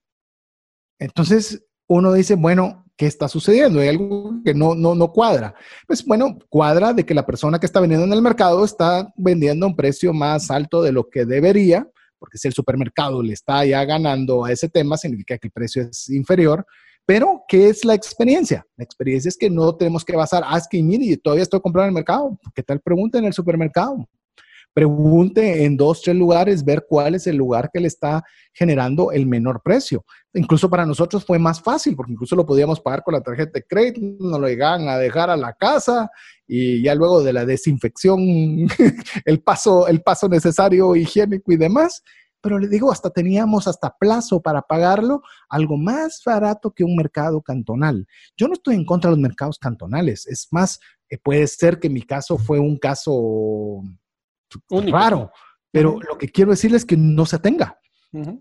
Entonces uno dice, bueno, ¿qué está sucediendo? Hay algo que no, no, no cuadra. Pues bueno, cuadra de que la persona que está vendiendo en el mercado está vendiendo a un precio más alto de lo que debería, porque si el supermercado le está ya ganando a ese tema, significa que el precio es inferior. Pero, ¿qué es la experiencia? La experiencia es que no tenemos que basar, ah, es que mire, todavía estoy comprando en el mercado. ¿Qué tal pregunta en el supermercado? pregunte en dos, tres lugares, ver cuál es el lugar que le está generando el menor precio. Incluso para nosotros fue más fácil, porque incluso lo podíamos pagar con la tarjeta de crédito, nos lo llegaban a dejar a la casa y ya luego de la desinfección, el paso, el paso necesario higiénico y demás. Pero le digo, hasta teníamos hasta plazo para pagarlo, algo más barato que un mercado cantonal. Yo no estoy en contra de los mercados cantonales, es más, eh, puede ser que mi caso fue un caso raro. Pero lo que quiero decirles es que no se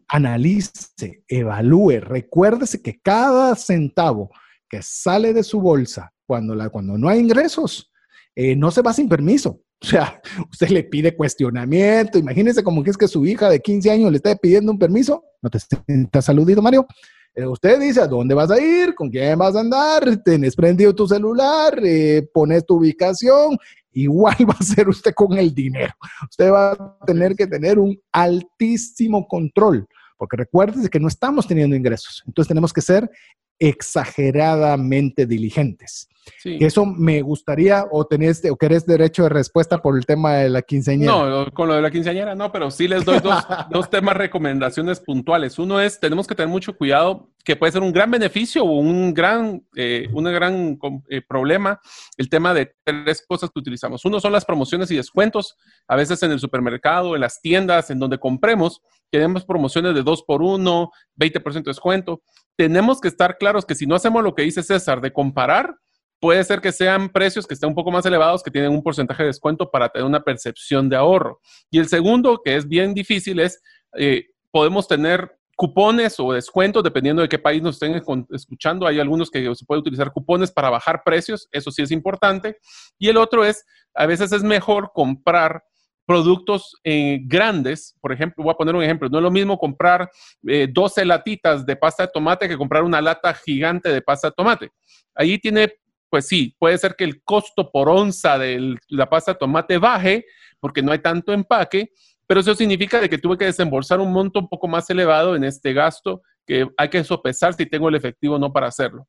Analice, evalúe, recuérdese que cada centavo que sale de su bolsa cuando, cuando no hay ingresos, eh, no se va sin permiso. O sea, usted le pide cuestionamiento. Imagínese como que es que su hija de 15 años le está pidiendo un permiso. No te sientas aludido, Mario. Eh, usted dice a dónde vas a ir, con quién vas a andar, tenés prendido tu celular, eh, pones tu ubicación igual va a ser usted con el dinero. Usted va a tener que tener un altísimo control, porque recuerde que no estamos teniendo ingresos. Entonces tenemos que ser exageradamente diligentes. Eso me gustaría, o tenés, o querés derecho de respuesta por el tema de la quinceañera. No, con lo de la quinceañera no, pero sí les doy dos, dos temas, recomendaciones puntuales. Uno es, tenemos que tener mucho cuidado, que puede ser un gran beneficio o un gran, eh, gran eh, problema, el tema de tres cosas que utilizamos. Uno son las promociones y descuentos, a veces en el supermercado, en las tiendas, en donde compremos, tenemos promociones de 2 por 1, 20% de descuento. Tenemos que estar claros que si no hacemos lo que dice César de comparar, puede ser que sean precios que estén un poco más elevados, que tienen un porcentaje de descuento para tener una percepción de ahorro. Y el segundo, que es bien difícil, es eh, podemos tener cupones o descuentos, dependiendo de qué país nos estén escuchando. Hay algunos que se puede utilizar cupones para bajar precios, eso sí es importante. Y el otro es, a veces es mejor comprar productos eh, grandes, por ejemplo, voy a poner un ejemplo, no es lo mismo comprar 12 eh, latitas de pasta de tomate que comprar una lata gigante de pasta de tomate. Ahí tiene pues sí, puede ser que el costo por onza de la pasta de tomate baje porque no hay tanto empaque, pero eso significa de que tuve que desembolsar un monto un poco más elevado en este gasto que hay que sopesar si tengo el efectivo o no para hacerlo.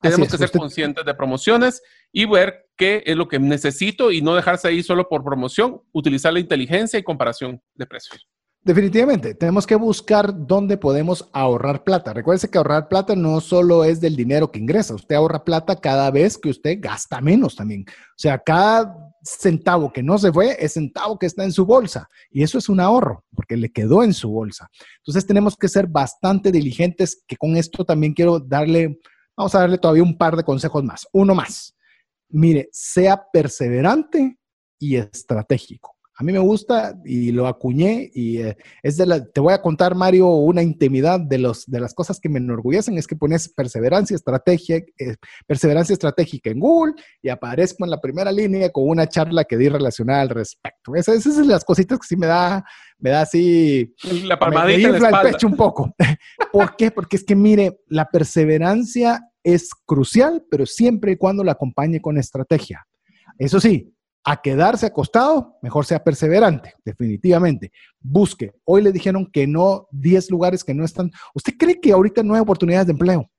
Tenemos que ser conscientes de promociones y ver qué es lo que necesito y no dejarse ahí solo por promoción, utilizar la inteligencia y comparación de precios. Definitivamente, tenemos que buscar dónde podemos ahorrar plata. Recuerde que ahorrar plata no solo es del dinero que ingresa, usted ahorra plata cada vez que usted gasta menos también. O sea, cada centavo que no se fue es centavo que está en su bolsa y eso es un ahorro porque le quedó en su bolsa. Entonces tenemos que ser bastante diligentes, que con esto también quiero darle, vamos a darle todavía un par de consejos más. Uno más. Mire, sea perseverante y estratégico. A mí me gusta y lo acuñé y eh, es de la, te voy a contar, Mario, una intimidad de, los, de las cosas que me enorgullecen, es que pones perseverancia, estrategia, eh, perseverancia estratégica en Google y aparezco en la primera línea con una charla que di relacionada al respecto. Esas, esas son las cositas que sí me da, me da así... La palmadita me, el pecho un poco. ¿Por qué? Porque es que, mire, la perseverancia es crucial, pero siempre y cuando la acompañe con estrategia. Eso sí, a quedarse acostado, mejor sea perseverante, definitivamente. Busque. Hoy le dijeron que no, 10 lugares que no están. ¿Usted cree que ahorita no hay oportunidades de empleo?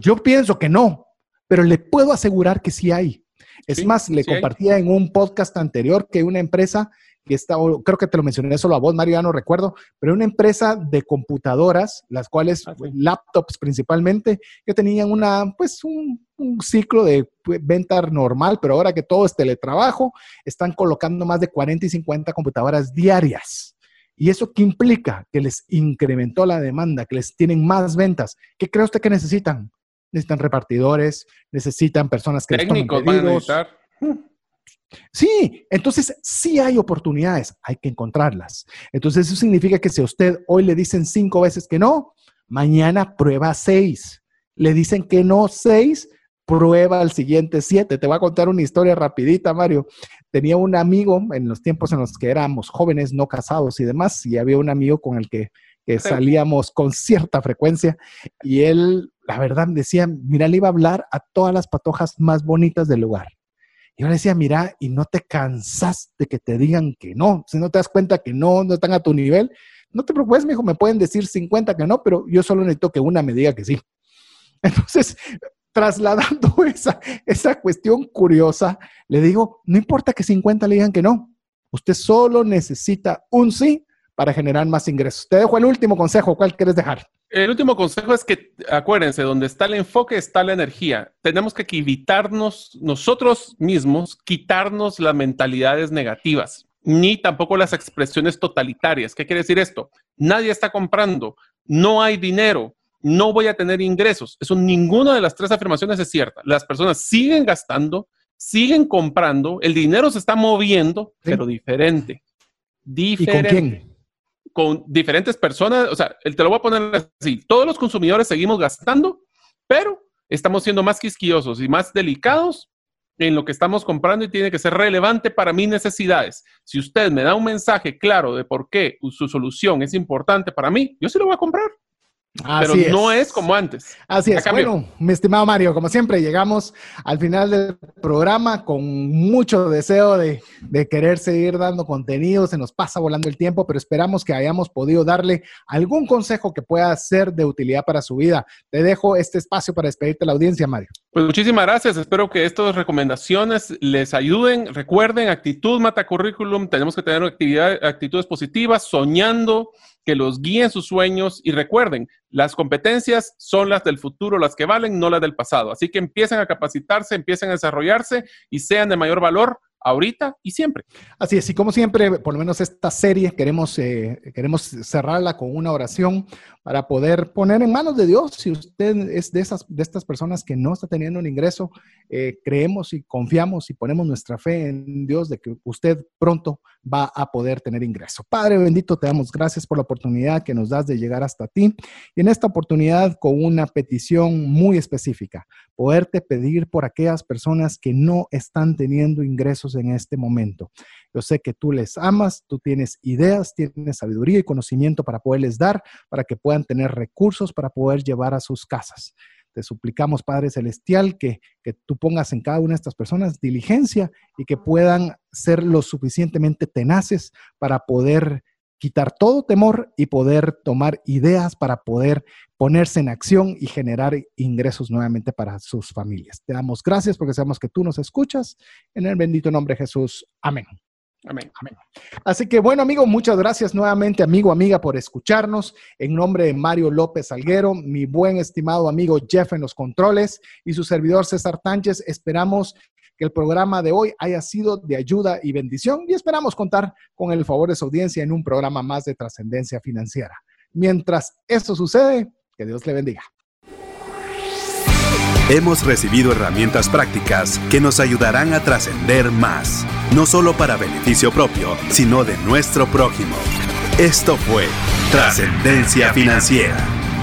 Yo pienso que no, pero le puedo asegurar que sí hay. Es más, le compartía en un podcast anterior que una empresa está, creo que te lo mencioné solo a vos, Mario, ya no recuerdo, pero una empresa de computadoras, las cuales, ah, laptops principalmente, que tenían una, pues un, ciclo de venta normal, pero ahora que todo es teletrabajo, están colocando más de 40 y 50 computadoras diarias. ¿Y eso qué implica? Que les incrementó la demanda, que les tienen más ventas. ¿Qué cree usted que necesitan? Necesitan repartidores, necesitan personas que Técnicos les tomen pedidos. Sí, entonces sí hay oportunidades, hay que encontrarlas. Entonces eso significa que si a usted hoy le dicen cinco veces que no, mañana prueba seis. Le dicen que no seis, prueba el siguiente siete. Te voy a contar una historia rapidita, Mario. Tenía un amigo en los tiempos en los que éramos jóvenes, no casados y demás, y había un amigo con el que, salíamos con cierta frecuencia y él, la verdad, decía, mira, le iba a hablar a todas las patojas más bonitas del lugar. Y yo le decía, mira, y no te cansas de que te digan que no. Si no te das cuenta que no, no están a tu nivel, no te preocupes, hijo, me pueden decir 50 que no, pero yo solo necesito que una me diga que sí. Entonces, trasladando esa, esa cuestión curiosa, le digo, no importa que 50 le digan que no, usted solo necesita un sí para generar más ingresos. Te dejo el último consejo, ¿cuál quieres dejar? El último consejo es que, acuérdense, donde está el enfoque está la energía. Tenemos que evitarnos nosotros mismos, quitarnos las mentalidades negativas, ni tampoco las expresiones totalitarias. ¿Qué quiere decir esto? Nadie está comprando, no hay dinero, no voy a tener ingresos. Eso ninguna de las tres afirmaciones es cierta. Las personas siguen gastando, siguen comprando, el dinero se está moviendo, pero diferente. Diferente. ¿Y con quién? Con diferentes personas, o sea, te lo voy a poner así, todos los consumidores seguimos gastando, pero estamos siendo más quisquillosos y más delicados en lo que estamos comprando y tiene que ser relevante para mis necesidades. Si usted me da un mensaje claro de por qué su solución es importante para mí, yo sí lo voy a comprar pero no es como antes. Así es. Bueno, mi estimado Mario, como siempre, llegamos al final del programa con mucho deseo de, de, querer seguir dando contenido. Se nos pasa volando el tiempo, pero esperamos que hayamos podido darle algún consejo que pueda ser de utilidad para su vida. Te dejo este espacio para despedirte a la audiencia, Mario. Pues muchísimas gracias. Espero que estas recomendaciones les ayuden. Recuerden, actitud mata currículum. Tenemos que tener actividad, actitudes positivas, soñando que los guíen sus sueños y recuerden, las competencias son las del futuro, las que valen, no las del pasado. Así que empiecen a capacitarse, empiecen a desarrollarse y sean de mayor valor ahorita y siempre. Así es, y como siempre, por lo menos esta serie queremos, eh, queremos cerrarla con una oración para poder poner en manos de Dios. Si usted es de, esas, de estas personas que no está teniendo un ingreso, eh, creemos y confiamos y ponemos nuestra fe en Dios de que usted pronto va a poder tener ingreso. Padre bendito, te damos gracias por la oportunidad que nos das de llegar hasta ti y en esta oportunidad con una petición muy específica, poderte pedir por aquellas personas que no están teniendo ingresos en este momento. Yo sé que tú les amas, tú tienes ideas, tienes sabiduría y conocimiento para poderles dar, para que puedan tener recursos para poder llevar a sus casas. Te suplicamos, Padre Celestial, que, que, tú pongas en cada una de estas personas diligencia y que puedan ser lo suficientemente tenaces para poder quitar todo temor y poder tomar ideas para poder ponerse en acción y generar ingresos nuevamente para sus familias. Te damos gracias porque sabemos que tú nos escuchas. En el bendito nombre de Jesús. Amén. Amén. Amén. Así que bueno, amigo, muchas gracias nuevamente, amigo, amiga, por escucharnos. En nombre de Mario López Alguero, mi buen estimado amigo Jeff en los controles y su servidor César Tánchez, esperamos que el programa de hoy haya sido de ayuda y bendición y esperamos contar con el favor de su audiencia en un programa más de trascendencia financiera. Mientras esto sucede, que Dios le bendiga. Hemos recibido herramientas prácticas que nos ayudarán a trascender más, no solo para beneficio propio, sino de nuestro prójimo. Esto fue Trascendencia Financiera,